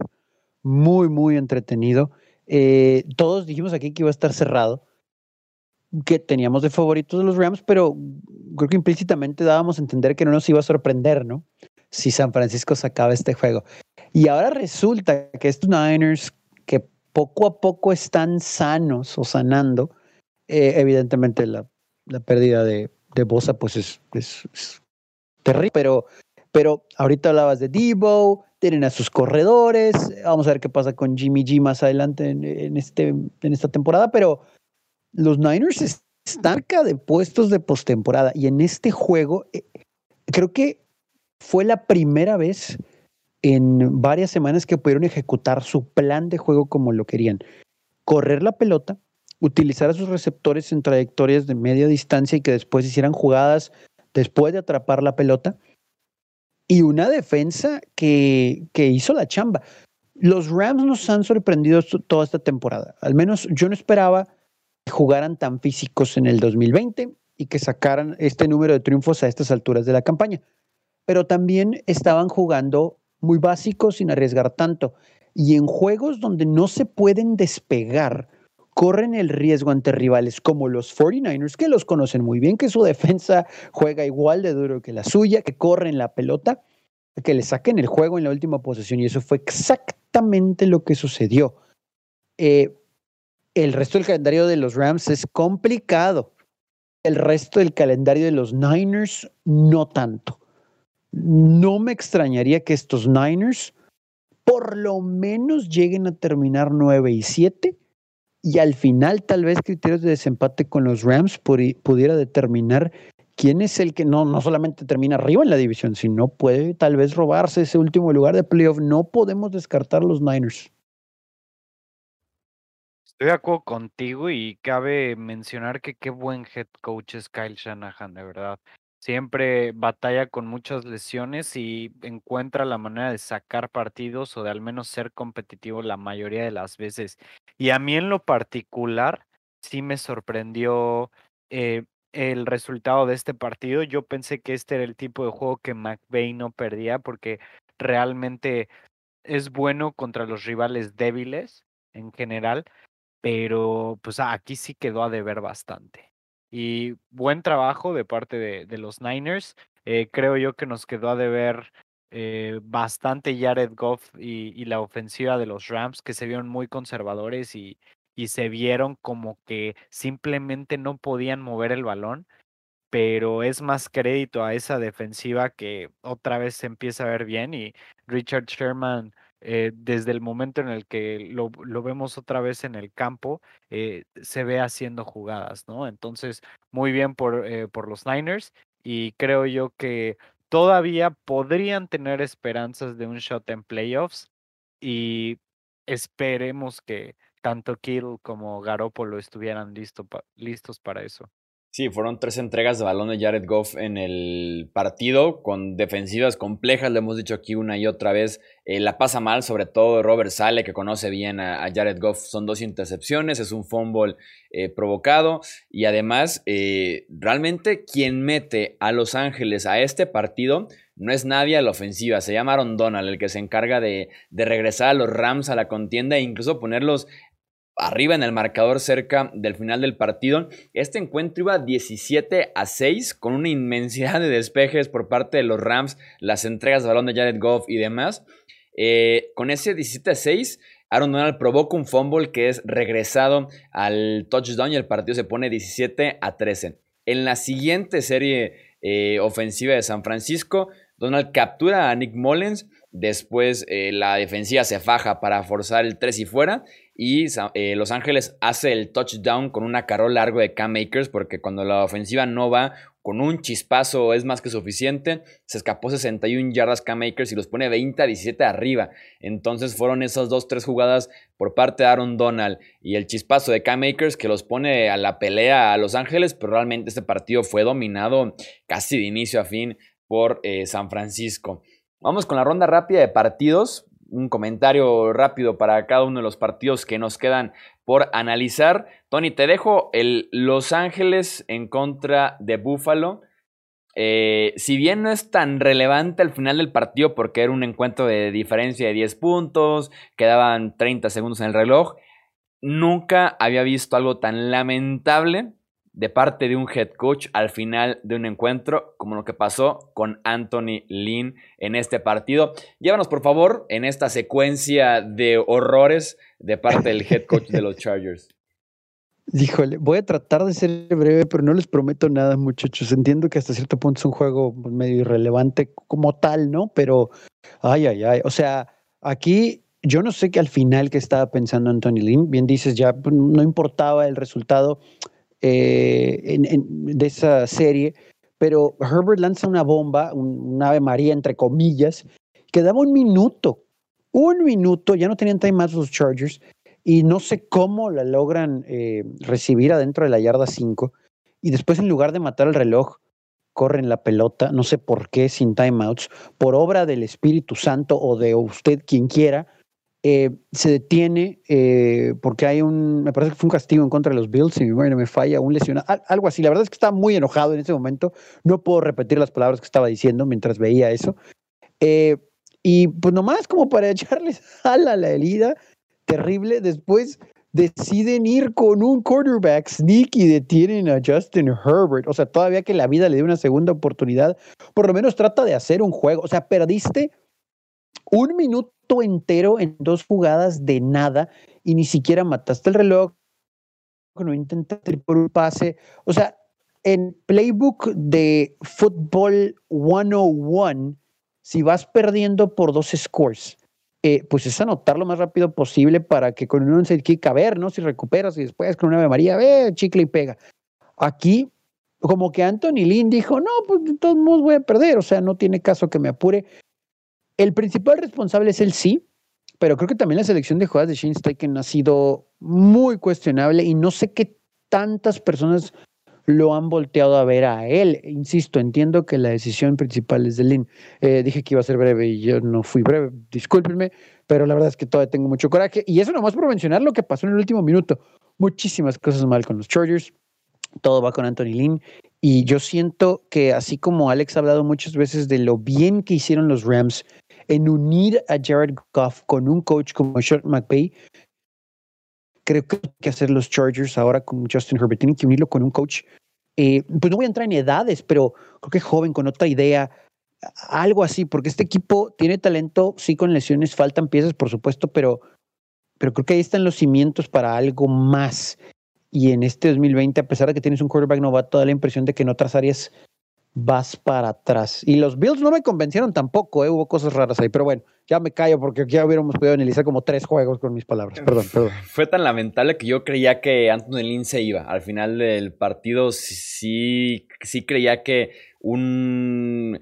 Muy, muy entretenido. Eh, todos dijimos aquí que iba a estar cerrado, que teníamos de favoritos los Rams, pero creo que implícitamente dábamos a entender que no nos iba a sorprender, ¿no? Si San Francisco sacaba este juego. Y ahora resulta que estos Niners, que poco a poco están sanos o sanando, eh, evidentemente la, pérdida de, de Bosa pues es, es terrible, pero pero ahorita hablabas de Debo, tienen a sus corredores, vamos a ver qué pasa con Jimmy G más adelante en, este, en esta temporada, pero los Niners están cerca de puestos de postemporada y en este juego eh, creo que fue la primera vez en varias semanas que pudieron ejecutar su plan de juego como lo querían. Correr la pelota, utilizar a sus receptores en trayectorias de media distancia y que después hicieran jugadas después de atrapar la pelota y una defensa que, que hizo la chamba. Los Rams nos han sorprendido toda esta temporada. Al menos yo no esperaba que jugaran tan físicos en el 2020 y que sacaran este número de triunfos a estas alturas de la campaña. Pero también estaban jugando muy básicos sin arriesgar tanto. Y en juegos donde no se pueden despegar, corren el riesgo ante rivales como los 49ers, que los conocen muy bien, que su defensa juega igual de duro que la suya, que corren la pelota, que le saquen el juego en la última posesión. Y eso fue exactamente lo que sucedió. Eh, el resto del calendario de los Rams es complicado. El resto del calendario de los Niners, no tanto. No me extrañaría que estos Niners por lo menos lleguen a terminar 9 y 7 y al final tal vez criterios de desempate con los Rams pudiera determinar quién es el que no, no solamente termina arriba en la división, sino puede tal vez robarse ese último lugar de playoff. No podemos descartar los Niners. Estoy de acuerdo contigo y cabe mencionar que qué buen head coach es Kyle Shanahan, de verdad siempre batalla con muchas lesiones y encuentra la manera de sacar partidos o de al menos ser competitivo la mayoría de las veces. Y a mí en lo particular sí me sorprendió eh, el resultado de este partido. Yo pensé que este era el tipo de juego que McVeigh no perdía porque realmente es bueno contra los rivales débiles en general, pero pues aquí sí quedó a deber bastante. Y buen trabajo de parte de, los Niners. Eh, creo yo que nos quedó a deber eh, bastante Jared Goff y, la ofensiva de los Rams, que se vieron muy conservadores y, y se vieron como que simplemente no podían mover el balón, pero es más crédito a esa defensiva que otra vez se empieza a ver bien y Richard Sherman eh, desde el momento en el que lo, vemos otra vez en el campo, eh, se ve haciendo jugadas, ¿no? Entonces, muy bien por, eh, por los Niners y creo yo que todavía podrían tener esperanzas de un shot en playoffs y esperemos que tanto Kittle como Garoppolo estuvieran listos para eso. Sí, fueron tres entregas de balón de Jared Goff en el partido, con defensivas complejas, le hemos dicho aquí una y otra vez. Eh, la pasa mal, sobre todo Robert Sale, que conoce bien a, Jared Goff. Son dos intercepciones, es un fumble eh, provocado. Y además, eh, realmente quien mete a Los Ángeles a este partido no es nadie a la ofensiva. Se llama Aaron Donald, el que se encarga de, de regresar a los Rams a la contienda e incluso ponerlos arriba en el marcador cerca del final del partido. Este encuentro iba 17 a 6 con una inmensidad de despejes por parte de los Rams, las entregas de balón de Jared Goff y demás. Eh, con ese 17 a 6, Aaron Donald provoca un fumble que es regresado al touchdown y el partido se pone 17 a 13. En la siguiente serie eh, ofensiva de San Francisco, Donald captura a Nick Mullens. Después eh, la defensiva se faja para forzar el 3 y fuera y eh, Los Ángeles hace el touchdown con una carrera largo de Cam Makers porque cuando la ofensiva no va con un chispazo es más que suficiente. Se escapó 61 yardas Cam Makers y los pone 20 a 17 arriba. Entonces fueron esas dos, tres jugadas por parte de Aaron Donald y el chispazo de Cam Makers que los pone a la pelea a Los Ángeles, pero realmente este partido fue dominado casi de inicio a fin por eh, San Francisco. Vamos con la ronda rápida de partidos un comentario rápido para cada uno de los partidos que nos quedan por analizar. Tony, te dejo el Los Ángeles en contra de Buffalo. Eh, si bien no es tan relevante al final del partido porque era un encuentro de diferencia de 10 puntos, quedaban 30 segundos en el reloj, nunca había visto algo tan lamentable de parte de un head coach al final de un encuentro, como lo que pasó con Anthony Lynn en este partido. Llévanos, por favor, en esta secuencia de horrores de parte del head coach de los Chargers. Híjole, voy a tratar de ser breve, pero no les prometo nada, muchachos. Entiendo que hasta cierto punto es un juego medio irrelevante como tal, ¿no? Pero, ay, ay, ay. O sea, aquí yo no sé qué al final que estaba pensando Anthony Lynn. Bien dices, ya pues, no importaba el resultado eh, de esa serie, pero Herbert lanza una bomba, un, ave maría entre comillas, que daba un minuto, un minuto, ya no tenían time más los Chargers, y no sé cómo la logran eh, recibir adentro de la yarda 5, y después en lugar de matar el reloj, corren la pelota, no sé por qué, sin timeouts, por obra del Espíritu Santo o de usted quien quiera, eh, se detiene eh, porque hay un, me parece que fue un castigo en contra de los Bills, si mi memoria me falla, un lesionado, algo así. La verdad es que estaba muy enojado en ese momento. No puedo repetir las palabras que estaba diciendo mientras veía eso. Eh, y pues nomás como para echarles a la herida, terrible, después deciden ir con un quarterback sneak y detienen a Justin Herbert. O sea, todavía que la vida le dé una segunda oportunidad, por lo menos trata de hacer un juego. O sea, perdiste un minuto entero en dos jugadas de nada y ni siquiera mataste el reloj, no intentaste por un pase. O sea, en Playbook de Football 101, si vas perdiendo por dos scores, eh, pues es anotar lo más rápido posible para que con un onside kick, a ver, ¿no? Si recuperas y después con una Ave María, ve, chicle y pega. Aquí, como que Anthony Lynn dijo, no, pues de todos modos voy a perder, o sea, no tiene caso que me apure. El principal responsable es el sí, pero creo que también la selección de jugadas de Shane Steichen ha sido muy cuestionable y no sé qué tantas personas lo han volteado a ver a él. Insisto, entiendo que la decisión principal es de Lynn. Eh, dije que iba a ser breve y yo no fui breve, discúlpenme, pero la verdad es que todavía tengo mucho coraje. Y eso nomás por mencionar lo que pasó en el último minuto. Muchísimas cosas mal con los Chargers. Todo va con Anthony Lynn. Y yo siento que así como Alex ha hablado muchas veces de lo bien que hicieron los Rams en unir a Jared Goff con un coach como Sean McVay. Creo que hay que hacer los Chargers ahora con Justin Herbert. Tienen que unirlo con un coach. Eh, pues no voy a entrar en edades, pero creo que joven, con otra idea, algo así, porque este equipo tiene talento, sí, con lesiones, faltan piezas, por supuesto, pero pero creo que ahí están los cimientos para algo más. Y en este 2020, a pesar de que tienes un quarterback novato, da la impresión de que en otras áreas vas para atrás. Y los Bills no me convencieron tampoco, ¿eh? hubo cosas raras ahí, pero bueno, ya me callo porque ya hubiéramos podido analizar como tres juegos con mis palabras. Perdón, perdón. Fue tan lamentable que yo creía que Anthony Lynn se iba. Al final del partido sí, sí creía que un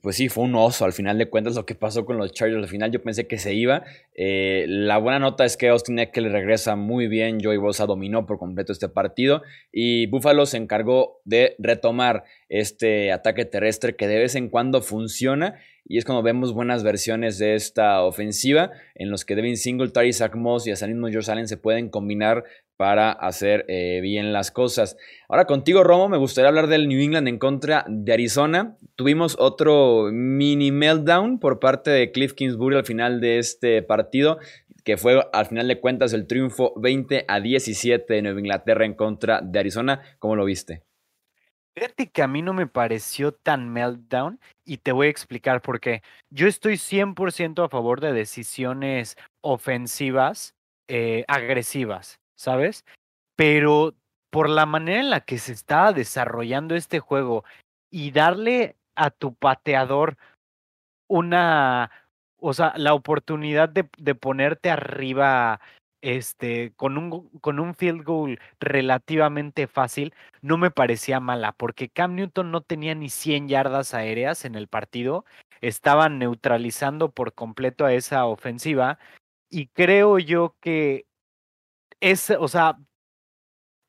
pues sí, fue un oso al final de cuentas lo que pasó con los Chargers. Al final yo pensé que se iba. Eh, la buena nota es que Austin Eckler regresa muy bien. Joey Bosa dominó por completo este partido. Y Buffalo se encargó de retomar este ataque terrestre que de vez en cuando funciona. Y es cuando vemos buenas versiones de esta ofensiva en los que Devin Singletary, Zach Moss y hasta mismo George Allen se pueden combinar para hacer eh, bien las cosas. Ahora contigo, Romo, me gustaría hablar del New England en contra de Arizona. Tuvimos otro mini meltdown por parte de Cliff Kingsbury al final de este partido, que fue al final de cuentas el triunfo 20 a 17 de Nueva Inglaterra en contra de Arizona. ¿Cómo lo viste? Fíjate que a mí no me pareció tan meltdown y te voy a explicar por qué. Yo estoy 100% a favor de decisiones ofensivas eh, agresivas. ¿Sabes? Pero por la manera en la que se estaba desarrollando este juego y darle a tu pateador una, o sea, la oportunidad de, de ponerte arriba este, con un, con un field goal relativamente fácil, no me parecía mala, porque Cam Newton no tenía ni 100 yardas aéreas en el partido, estaban neutralizando por completo a esa ofensiva, y creo yo que es, o sea,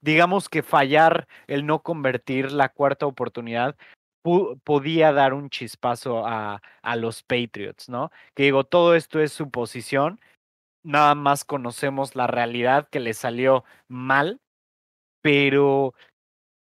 digamos que fallar el no convertir la cuarta oportunidad podía dar un chispazo a, a los Patriots, ¿no? Que digo, todo esto es suposición, nada más conocemos la realidad que le salió mal, pero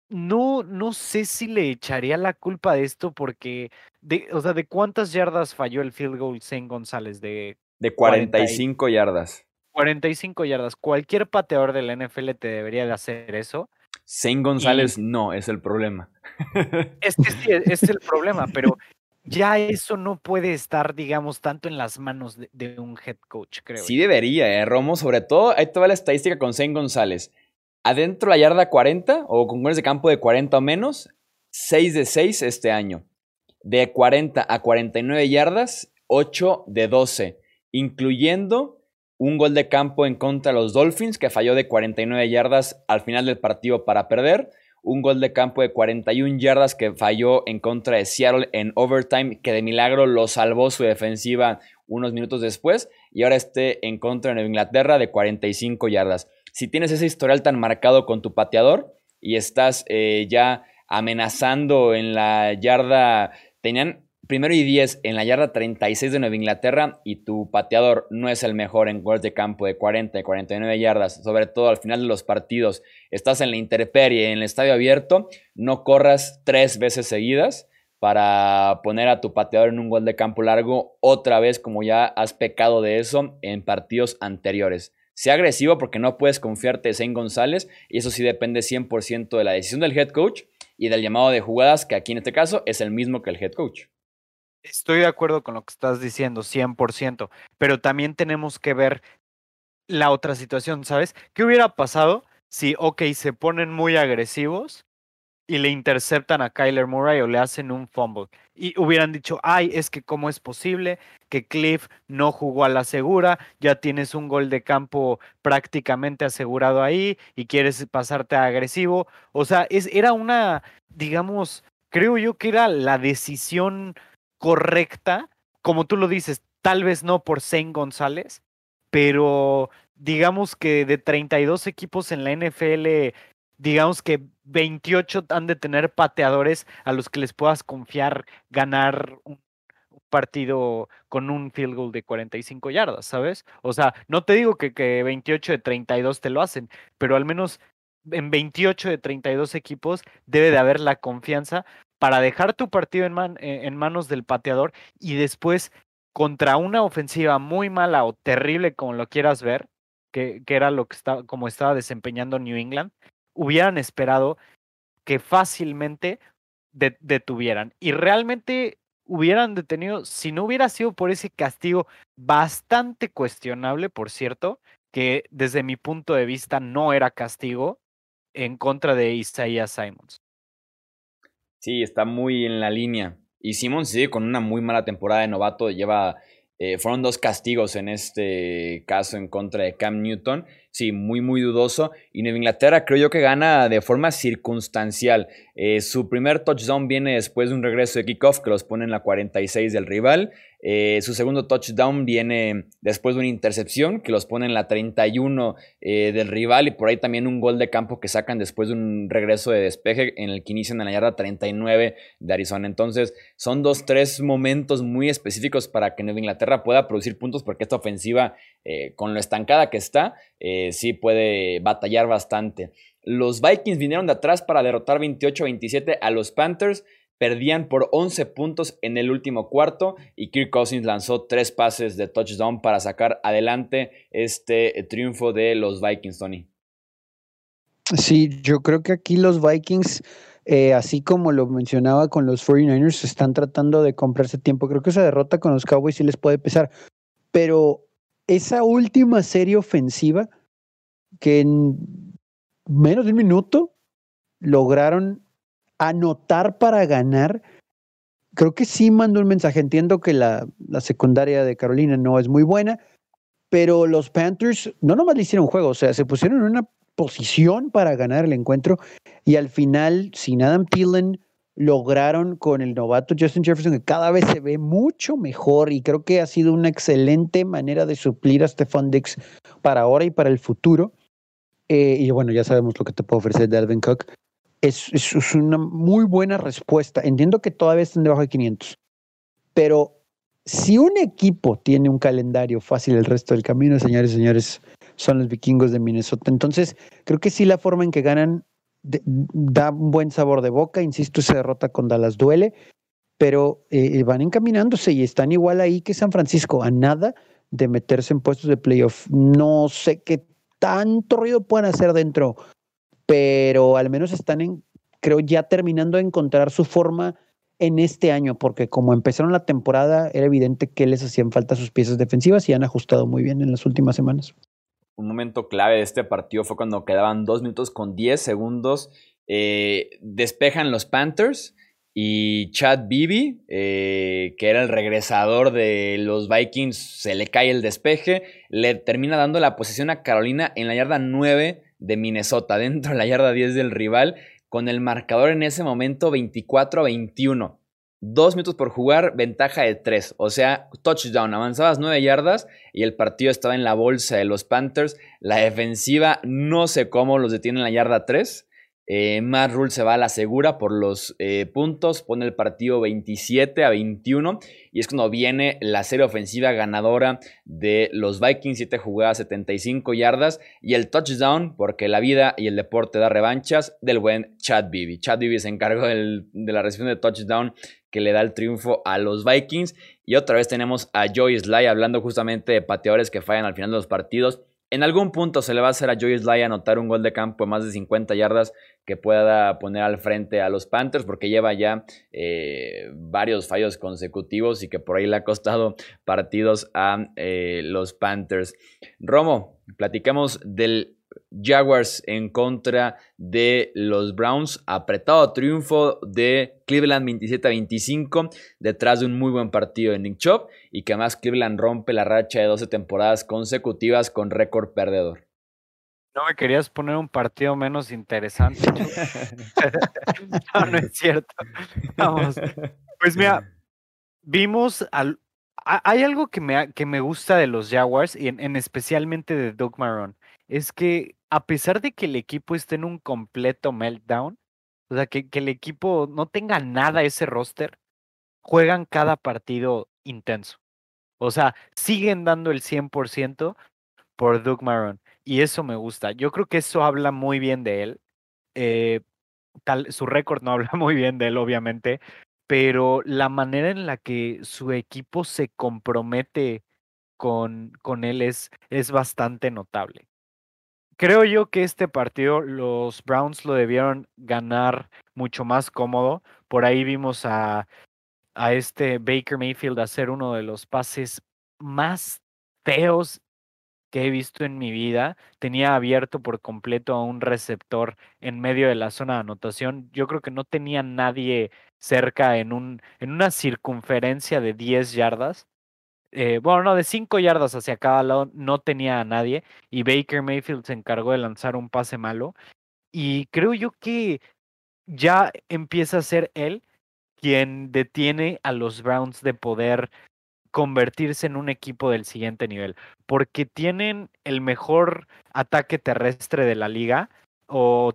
no, no sé si le echaría la culpa de esto porque, de, o sea, ¿de cuántas yardas falló el field goal Zane González? De, de 45 yardas. 45 yardas. Cualquier pateador de la NFL te debería de hacer eso. Zane González no, es el problema. Es que sí, es el problema, pero ya eso no puede estar, digamos, tanto en las manos de, un head coach, creo. Sí debería, ¿eh, Romo? Sobre todo, ahí toda la estadística con Zane González. Adentro la yarda 40 o con goles de campo de 40 o menos, 6 de 6 este año. De 40 a 49 yardas, 8 de 12, incluyendo un gol de campo en contra de los Dolphins que falló de 49 yardas al final del partido para perder, un gol de campo de 41 yardas que falló en contra de Seattle en overtime que de milagro lo salvó su defensiva unos minutos después y ahora esté en contra de Inglaterra de 45 yardas. Si tienes ese historial tan marcado con tu pateador y estás eh, ya amenazando en la yarda, tenían primero y 10 en la yarda 36 de Nueva Inglaterra y tu pateador no es el mejor en goles de campo de 40 y 49 yardas, sobre todo al final de los partidos, estás en la interperie, en el estadio abierto, no corras tres veces seguidas para poner a tu pateador en un gol de campo largo otra vez como ya has pecado de eso en partidos anteriores. Sea agresivo porque no puedes confiarte en González y eso sí depende 100% de la decisión del head coach y del llamado de jugadas que aquí en este caso es el mismo que el head coach. Estoy de acuerdo con lo que estás diciendo, 100%, pero también tenemos que ver la otra situación, ¿sabes? ¿Qué hubiera pasado si, ok, se ponen muy agresivos y le interceptan a Kyler Murray o le hacen un fumble? Y hubieran dicho, ay, es que cómo es posible que Cliff no jugó a la segura, ya tienes un gol de campo prácticamente asegurado ahí y quieres pasarte a agresivo. O sea, es, era una, digamos, creo yo que era la decisión correcta, como tú lo dices, tal vez no por Zane González, pero digamos que de 32 equipos en la NFL, digamos que 28 han de tener pateadores a los que les puedas confiar ganar un partido con un field goal de 45 yardas, ¿sabes? O sea, no te digo que, que 28 de 32 te lo hacen, pero al menos en 28 de 32 equipos debe de haber la confianza para dejar tu partido eh, en, manos del pateador y después contra una ofensiva muy mala o terrible como lo quieras ver, que, era lo que estaba, como estaba desempeñando New England, hubieran esperado que fácilmente detuvieran. Y realmente hubieran detenido, si no hubiera sido por ese castigo bastante cuestionable, por cierto, que desde mi punto de vista no era castigo en contra de Isaiah Simons. Sí, está muy en la línea. Y Simons sigue con una muy mala temporada de novato. Lleva, eh, fueron dos castigos en este caso en contra de Cam Newton sí, muy, muy dudoso. Y Nueva Inglaterra creo yo que gana de forma circunstancial. Eh, su primer touchdown viene después de un regreso de kickoff que los pone en la 46 del rival. Eh, su segundo touchdown viene después de una intercepción que los pone en la 31 eh, del rival y por ahí también un gol de campo que sacan después de un regreso de despeje en el que inician en la yarda 39 de Arizona. Entonces son dos, tres momentos muy específicos para que Nueva Inglaterra pueda producir puntos porque esta ofensiva con lo estancada que está sí puede batallar bastante. Los Vikings vinieron de atrás para derrotar 28-27 a los Panthers. Perdían por 11 puntos en el último cuarto y Kirk Cousins lanzó tres pases de touchdown para sacar adelante este triunfo de los Vikings, Tony. Sí, yo creo que aquí los Vikings, eh, así como lo mencionaba con los 49ers, están tratando de comprarse tiempo. Creo que esa derrota con los Cowboys sí les puede pesar, pero esa última serie ofensiva que en menos de un minuto lograron anotar para ganar. Creo que sí mandó un mensaje. Entiendo que la, la, secundaria de Carolina no es muy buena, pero los Panthers no nomás le hicieron juego, o sea, se pusieron en una posición para ganar el encuentro y al final, sin Adam Thielen, lograron con el novato Justin Jefferson, que cada vez se ve mucho mejor y creo que ha sido una excelente manera de suplir a Stephon Dix para ahora y para el futuro. Eh, y bueno, ya sabemos lo que te puedo ofrecer de Alvin Cook. Es, es, una muy buena respuesta. Entiendo que todavía están debajo de 500, pero si un equipo tiene un calendario fácil el resto del camino, señores y señores, son los vikingos de Minnesota. Entonces, creo que sí la forma en que ganan da un buen sabor de boca. Insisto, esa derrota con Dallas duele, pero eh, van encaminándose y están igual ahí que San Francisco, a nada de meterse en puestos de playoff. No sé qué tanto ruido pueden hacer dentro, pero al menos están creo, ya terminando de encontrar su forma en este año, porque como empezaron la temporada, era evidente que les hacían falta sus piezas defensivas y han ajustado muy bien en las últimas semanas. Un momento clave de este partido fue cuando quedaban dos minutos con 10 segundos. Eh, despejan los Panthers y Chad Beebe, eh, que era el regresador de los Vikings, se le cae el despeje, le termina dando la posición a Carolina en la yarda 9 de Minnesota, dentro de la yarda 10 del rival, con el marcador en ese momento 24 a 21. Dos minutos por jugar, ventaja de tres. O sea, touchdown. Avanzabas nueve yardas y el partido estaba en la bolsa de los Panthers. La defensiva, no sé cómo los detiene en la yarda 3. Eh, Rule se va a la segura por los eh, puntos, pone el partido 27 a 21 y es cuando viene la serie ofensiva ganadora de los Vikings, 7 jugadas, 75 yardas y el touchdown, porque la vida y el deporte da revanchas, del buen Chad Beebe. Chad Beebe se encargó de la recepción de touchdown que le da el triunfo a los Vikings y otra vez tenemos a Joey Sly hablando justamente de pateadores que fallan al final de los partidos. En algún punto se le va a hacer a Joey Sly anotar un gol de campo de más de 50 yardas que pueda poner al frente a los Panthers porque lleva ya eh, varios fallos consecutivos y que por ahí le ha costado partidos a eh, los Panthers. Romo, platicamos del Jaguars en contra de los Browns. Apretado triunfo de Cleveland 27 a 25 detrás de un muy buen partido de Nick Chop y que además Cleveland rompe la racha de 12 temporadas consecutivas con récord perdedor. No me querías poner un partido menos interesante. no, no es cierto. Vamos. Pues mira, vimos al, hay algo que me, que me gusta de los Jaguars y en, especialmente de Doug Marrone es que a pesar de que el equipo esté en un completo meltdown, o sea, que, el equipo no tenga nada ese roster, juegan cada partido intenso. O sea, siguen dando el 100% por Doug Maron. Y eso me gusta. Yo creo que eso habla muy bien de él. Eh, su récord no habla muy bien de él, obviamente, pero la manera en la que su equipo se compromete con, con él es, es bastante notable creo yo que este partido los Browns lo debieron ganar mucho más cómodo. Por ahí vimos a, a este Baker Mayfield hacer uno de los pases más feos que he visto en mi vida. Tenía abierto por completo a un receptor en medio de la zona de anotación. Yo creo que no tenía nadie cerca en, un, en una circunferencia de 10 yardas. Eh, bueno, no, de 5 yardas hacia cada lado no tenía a nadie y Baker Mayfield se encargó de lanzar un pase malo. Y creo yo que ya empieza a ser él quien detiene a los Browns de poder convertirse en un equipo del siguiente nivel, porque tienen el mejor ataque terrestre de la liga, o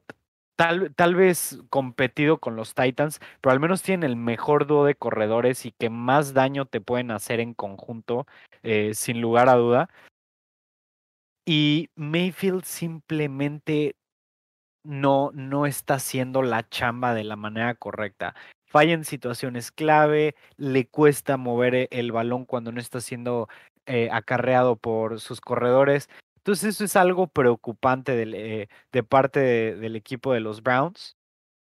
tal, tal vez competido con los Titans, pero al menos tienen el mejor dúo de corredores y que más daño te pueden hacer en conjunto, eh, sin lugar a duda. Y Mayfield simplemente no, no está haciendo la chamba de la manera correcta falla en situaciones clave, le cuesta mover e, el balón cuando no está siendo eh, acarreado por sus corredores. Entonces eso es algo preocupante eh, de parte del equipo de los Browns.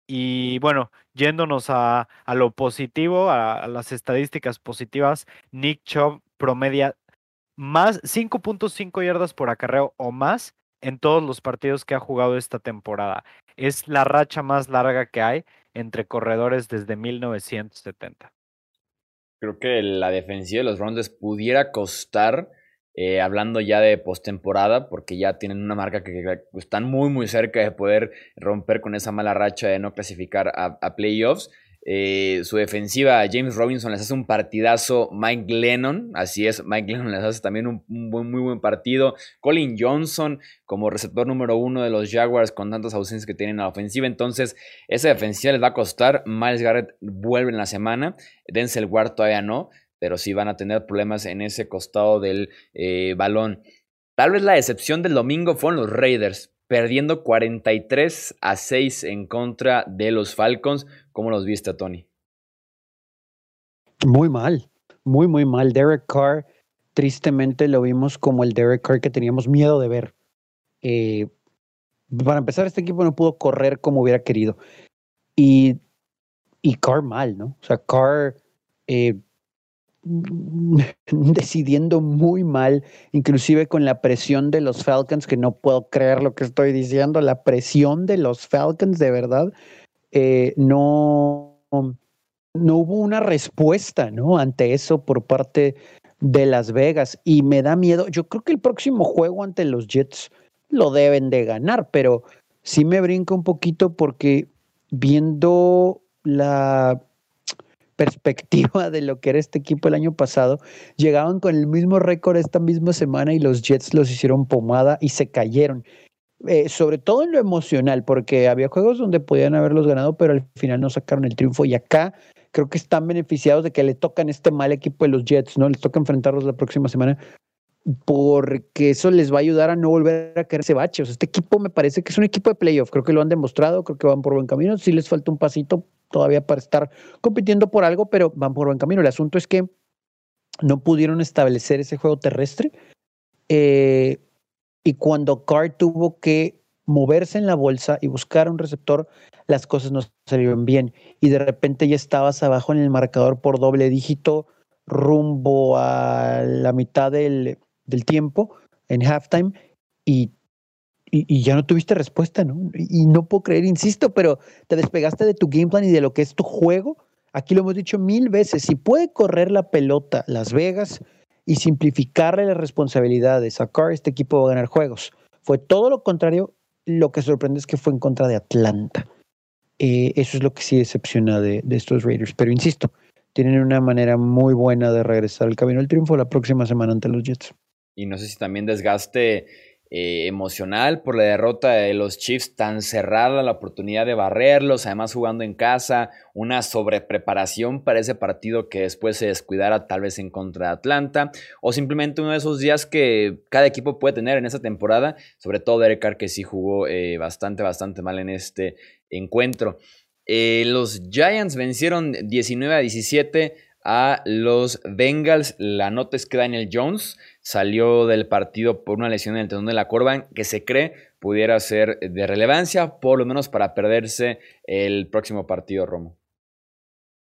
Y bueno, yéndonos a, a lo positivo, a, las estadísticas positivas, Nick Chubb promedia más 5.5 yardas por acarreo o más en todos los partidos que ha jugado esta temporada. Es la racha más larga que hay entre corredores desde 1970. Creo que la defensiva de los Browns pudiera costar, eh, hablando ya de postemporada, porque ya tienen una marca que, están muy, muy cerca de poder romper con esa mala racha de no clasificar a playoffs. Eh, su defensiva, James Robinson les hace un partidazo. Mike Lennon, así es, Mike Lennon les hace también un, muy buen partido. Colin Johnson como receptor número uno de los Jaguars con tantas ausencias que tienen a la ofensiva. Entonces, esa defensiva les va a costar. Miles Garrett vuelve en la semana. Denzel Ward todavía no, pero sí van a tener problemas en ese costado del eh, balón. Tal vez la excepción del domingo fueron los Raiders, perdiendo 43 a 6 en contra de los Falcons. ¿Cómo los viste, Tony? Muy mal, muy, muy mal. Derek Carr, tristemente lo vimos como el Derek Carr que teníamos miedo de ver. Eh, para empezar, este equipo no pudo correr como hubiera querido. Y, y Carr mal, ¿no? O sea, Carr eh, decidiendo muy mal, inclusive con la presión de los Falcons, que no puedo creer lo que estoy diciendo, la presión de los Falcons, de verdad, eh, no, no hubo una respuesta, ¿no? Ante eso por parte de Las Vegas y me da miedo. Yo creo que el próximo juego ante los Jets lo deben de ganar, pero sí me brinca un poquito porque viendo la perspectiva de lo que era este equipo el año pasado, llegaban con el mismo récord esta misma semana y los Jets los hicieron pomada y se cayeron. Eh, sobre todo en lo emocional, porque había juegos donde podían haberlos ganado, pero al final no sacaron el triunfo y acá creo que están beneficiados de que le tocan este mal equipo de los Jets, ¿no? Les toca enfrentarlos la próxima semana porque eso les va a ayudar a no volver a caer ese bache. Este equipo me parece que es un equipo de playoff, creo que lo han demostrado, creo que van por buen camino, sí les falta un pasito todavía para estar compitiendo por algo, pero van por buen camino. El asunto es que no pudieron establecer ese juego terrestre eh, y cuando Carr tuvo que moverse en la bolsa y buscar un receptor, las cosas no salieron bien y de repente ya estabas abajo en el marcador por doble dígito rumbo a la mitad del, del tiempo en halftime y, y, ya no tuviste respuesta, ¿no? Y, no puedo creer, insisto, pero te despegaste de tu game plan y de lo que es tu juego. Aquí lo hemos dicho mil veces, si puede correr la pelota Las Vegas y simplificarle las responsabilidades a Carr, este equipo va a ganar juegos. Fue todo lo contrario, lo que sorprende es que fue en contra de Atlanta. Eh, eso es lo que sí decepciona de, de estos Raiders. Pero insisto, tienen una manera muy buena de regresar al camino del triunfo la próxima semana ante los Jets y no sé si también desgaste eh, emocional por la derrota de los Chiefs tan cerrada, la oportunidad de barrerlos, además jugando en casa, una sobrepreparación para ese partido que después se descuidara tal vez en contra de Atlanta, o simplemente uno de esos días que cada equipo puede tener en esta temporada, sobre todo Derek Carr que sí jugó eh, bastante, bastante mal en este encuentro. Eh, los Giants vencieron 19 a 17 a los Bengals. La nota es que Daniel Jones salió del partido por una lesión en el tendón de la corva que se cree pudiera ser de relevancia, por lo menos para perderse el próximo partido, Romo.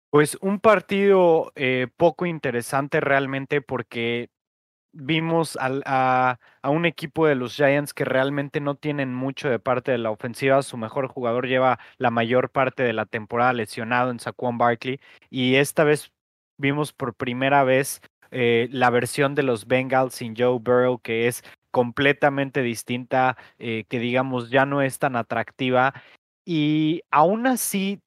Pues un partido eh, poco interesante realmente porque vimos a, un equipo de los Giants que realmente no tienen mucho de parte de la ofensiva. Su mejor jugador lleva la mayor parte de la temporada lesionado en Saquon Barkley. Y esta vez vimos por primera vez eh, la versión de los Bengals sin Joe Burrow, que es completamente distinta, eh, que digamos ya no es tan atractiva. Y aún así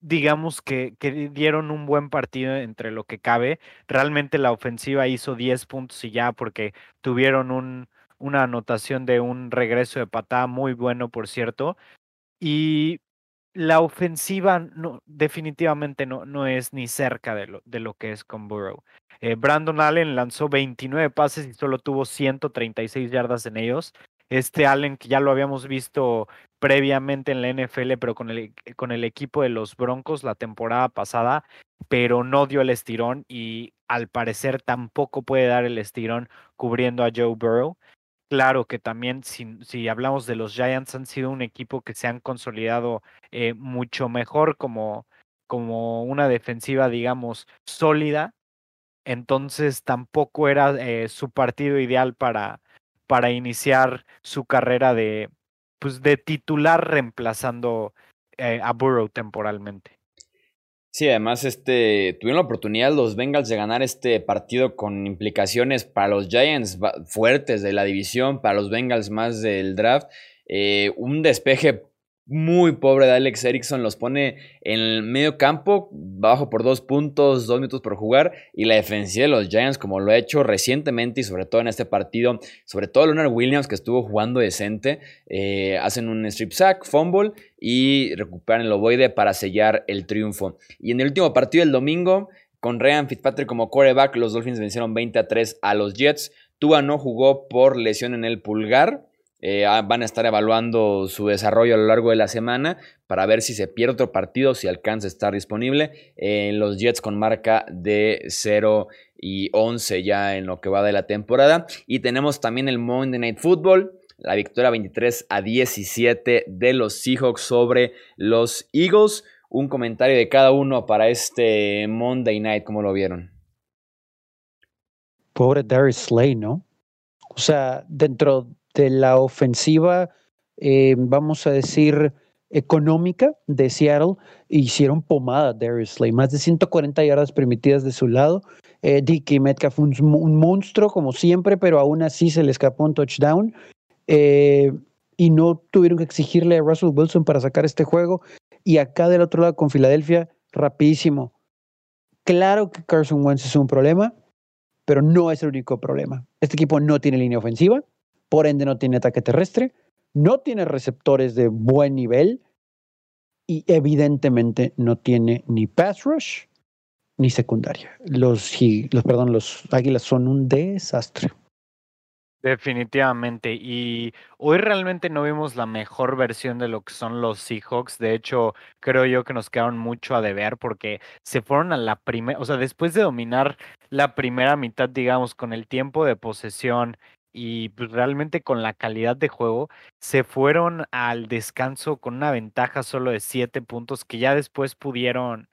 digamos que, que, dieron un buen partido entre lo que cabe. Realmente la ofensiva hizo 10 puntos y ya porque tuvieron un, una anotación de un regreso de patada muy bueno, por cierto. Y la ofensiva definitivamente no, no es ni cerca de lo, de lo que es con Burrow. Eh, Brandon Allen lanzó 29 pases y solo tuvo 136 yardas en ellos. Este Allen, que ya lo habíamos visto previamente en la NFL, pero con el, con el equipo de los Broncos la temporada pasada, pero no dio el estirón y al parecer tampoco puede dar el estirón cubriendo a Joe Burrow. Claro que también, si, si hablamos de los Giants, han sido un equipo que se han consolidado eh, mucho mejor como, como una defensiva, digamos, sólida. Entonces tampoco era eh, su partido ideal para, para iniciar su carrera de, pues, de titular reemplazando eh, a Burrow temporalmente. Sí, además este, tuvieron la oportunidad los Bengals de ganar este partido con implicaciones para los Giants fuertes de la división, para los Bengals más del draft. Eh, un despeje muy pobre de Alex Erickson, los pone en el medio campo, bajo por dos puntos, dos minutos por jugar, y la defensiva de los Giants, como lo ha hecho recientemente y sobre todo en este partido, sobre todo Leonard Williams, que estuvo jugando decente, eh, hacen un strip sack, fumble y recuperan el ovoide para sellar el triunfo. Y en el último partido del domingo, con Ryan Fitzpatrick como quarterback, los Dolphins vencieron 20 a 3 a los Jets. Tua no jugó por lesión en el pulgar. Eh, ah, van a estar evaluando su desarrollo a lo largo de la semana para ver si se pierde otro partido, si alcanza a estar disponible. en los Jets con marca de 0 y 11 ya en lo que va de la temporada. Y tenemos también el Monday Night Football. La victoria 23 a 17 de los Seahawks sobre los Eagles. Un comentario de cada uno para este Monday Night, ¿cómo lo vieron? Pobre Darius Slay, ¿no? O sea, dentro de la ofensiva, eh, vamos a decir, económica de Seattle, hicieron pomada Darius Slay, más de 140 yardas permitidas de su lado. Eh, Dicky Metcalf fue un, monstruo como siempre, pero aún así se le escapó un touchdown. Eh, y no tuvieron que exigirle a Russell Wilson para sacar este juego. Y acá del otro lado con Filadelfia, rapidísimo. Claro que Carson Wentz es un problema, pero no es el único problema. Este equipo no tiene línea ofensiva, por ende no tiene ataque terrestre, no tiene receptores de buen nivel y evidentemente no tiene ni pass rush ni secundaria. Los, los, perdón, los Águilas son un desastre. Definitivamente. Y hoy realmente no vimos la mejor versión de lo que son los Seahawks. De hecho, creo yo que nos quedaron mucho a deber porque se fueron a la primera, o sea, después de dominar la primera mitad, digamos, con el tiempo de posesión y pues, realmente con la calidad de juego, se fueron al descanso con una ventaja solo de siete puntos que ya después pudieron,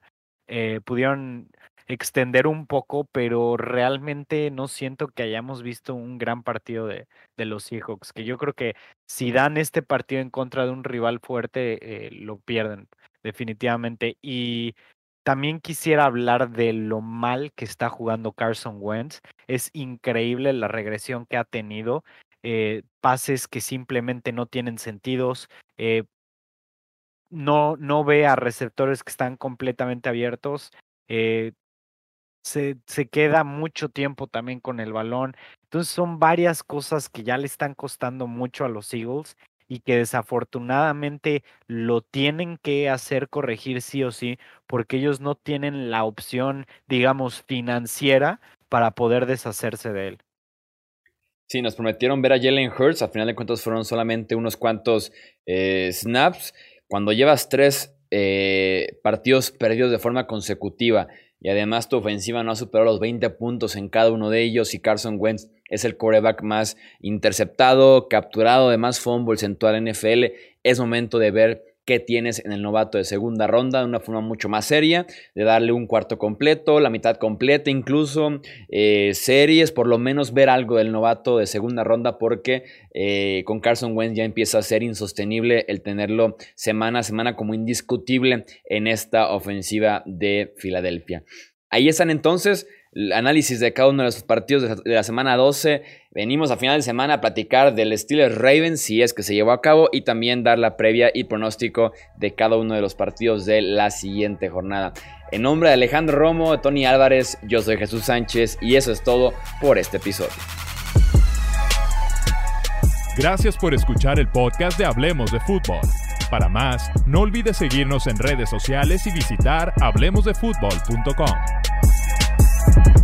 eh, pudieron extender un poco, pero realmente no siento que hayamos visto un gran partido de, de los Seahawks, que yo creo que si dan este partido en contra de un rival fuerte, eh, lo pierden definitivamente. Y también quisiera hablar de lo mal que está jugando Carson Wentz. Es increíble la regresión que ha tenido. Eh, pases que simplemente no tienen sentidos. Eh, no, no ve a receptores que están completamente abiertos. Eh, se, se, queda mucho tiempo también con el balón. Entonces son varias cosas que ya le están costando mucho a los Eagles y que desafortunadamente lo tienen que hacer corregir sí o sí, porque ellos no tienen la opción, digamos, financiera para poder deshacerse de él. Sí, nos prometieron ver a Jalen Hurts, al final de cuentas fueron solamente unos cuantos eh, snaps. Cuando llevas tres eh, partidos perdidos de forma consecutiva y además tu ofensiva no ha superado los 20 puntos en cada uno de ellos y Carson Wentz es el quarterback más interceptado, capturado de más fumbles en toda la NFL. Es momento de ver qué tienes en el novato de segunda ronda de una forma mucho más seria, de darle un cuarto completo, la mitad completa incluso, eh, series, por lo menos ver algo del novato de segunda ronda porque eh, con Carson Wentz ya empieza a ser insostenible el tenerlo semana a semana como indiscutible en esta ofensiva de Filadelfia. Ahí están entonces análisis de cada uno de los partidos de la semana 12. Venimos a final de semana a platicar del Steelers Ravens, si es que se llevó a cabo, y también dar la previa y pronóstico de cada uno de los partidos de la siguiente jornada. En nombre de Alejandro Romo, Tony Álvarez, yo soy Jesús Sánchez y eso es todo por este episodio. Gracias por escuchar el podcast de Hablemos de Fútbol. Para más, no olvides seguirnos en redes sociales y visitar hablemosdefutbol.com. you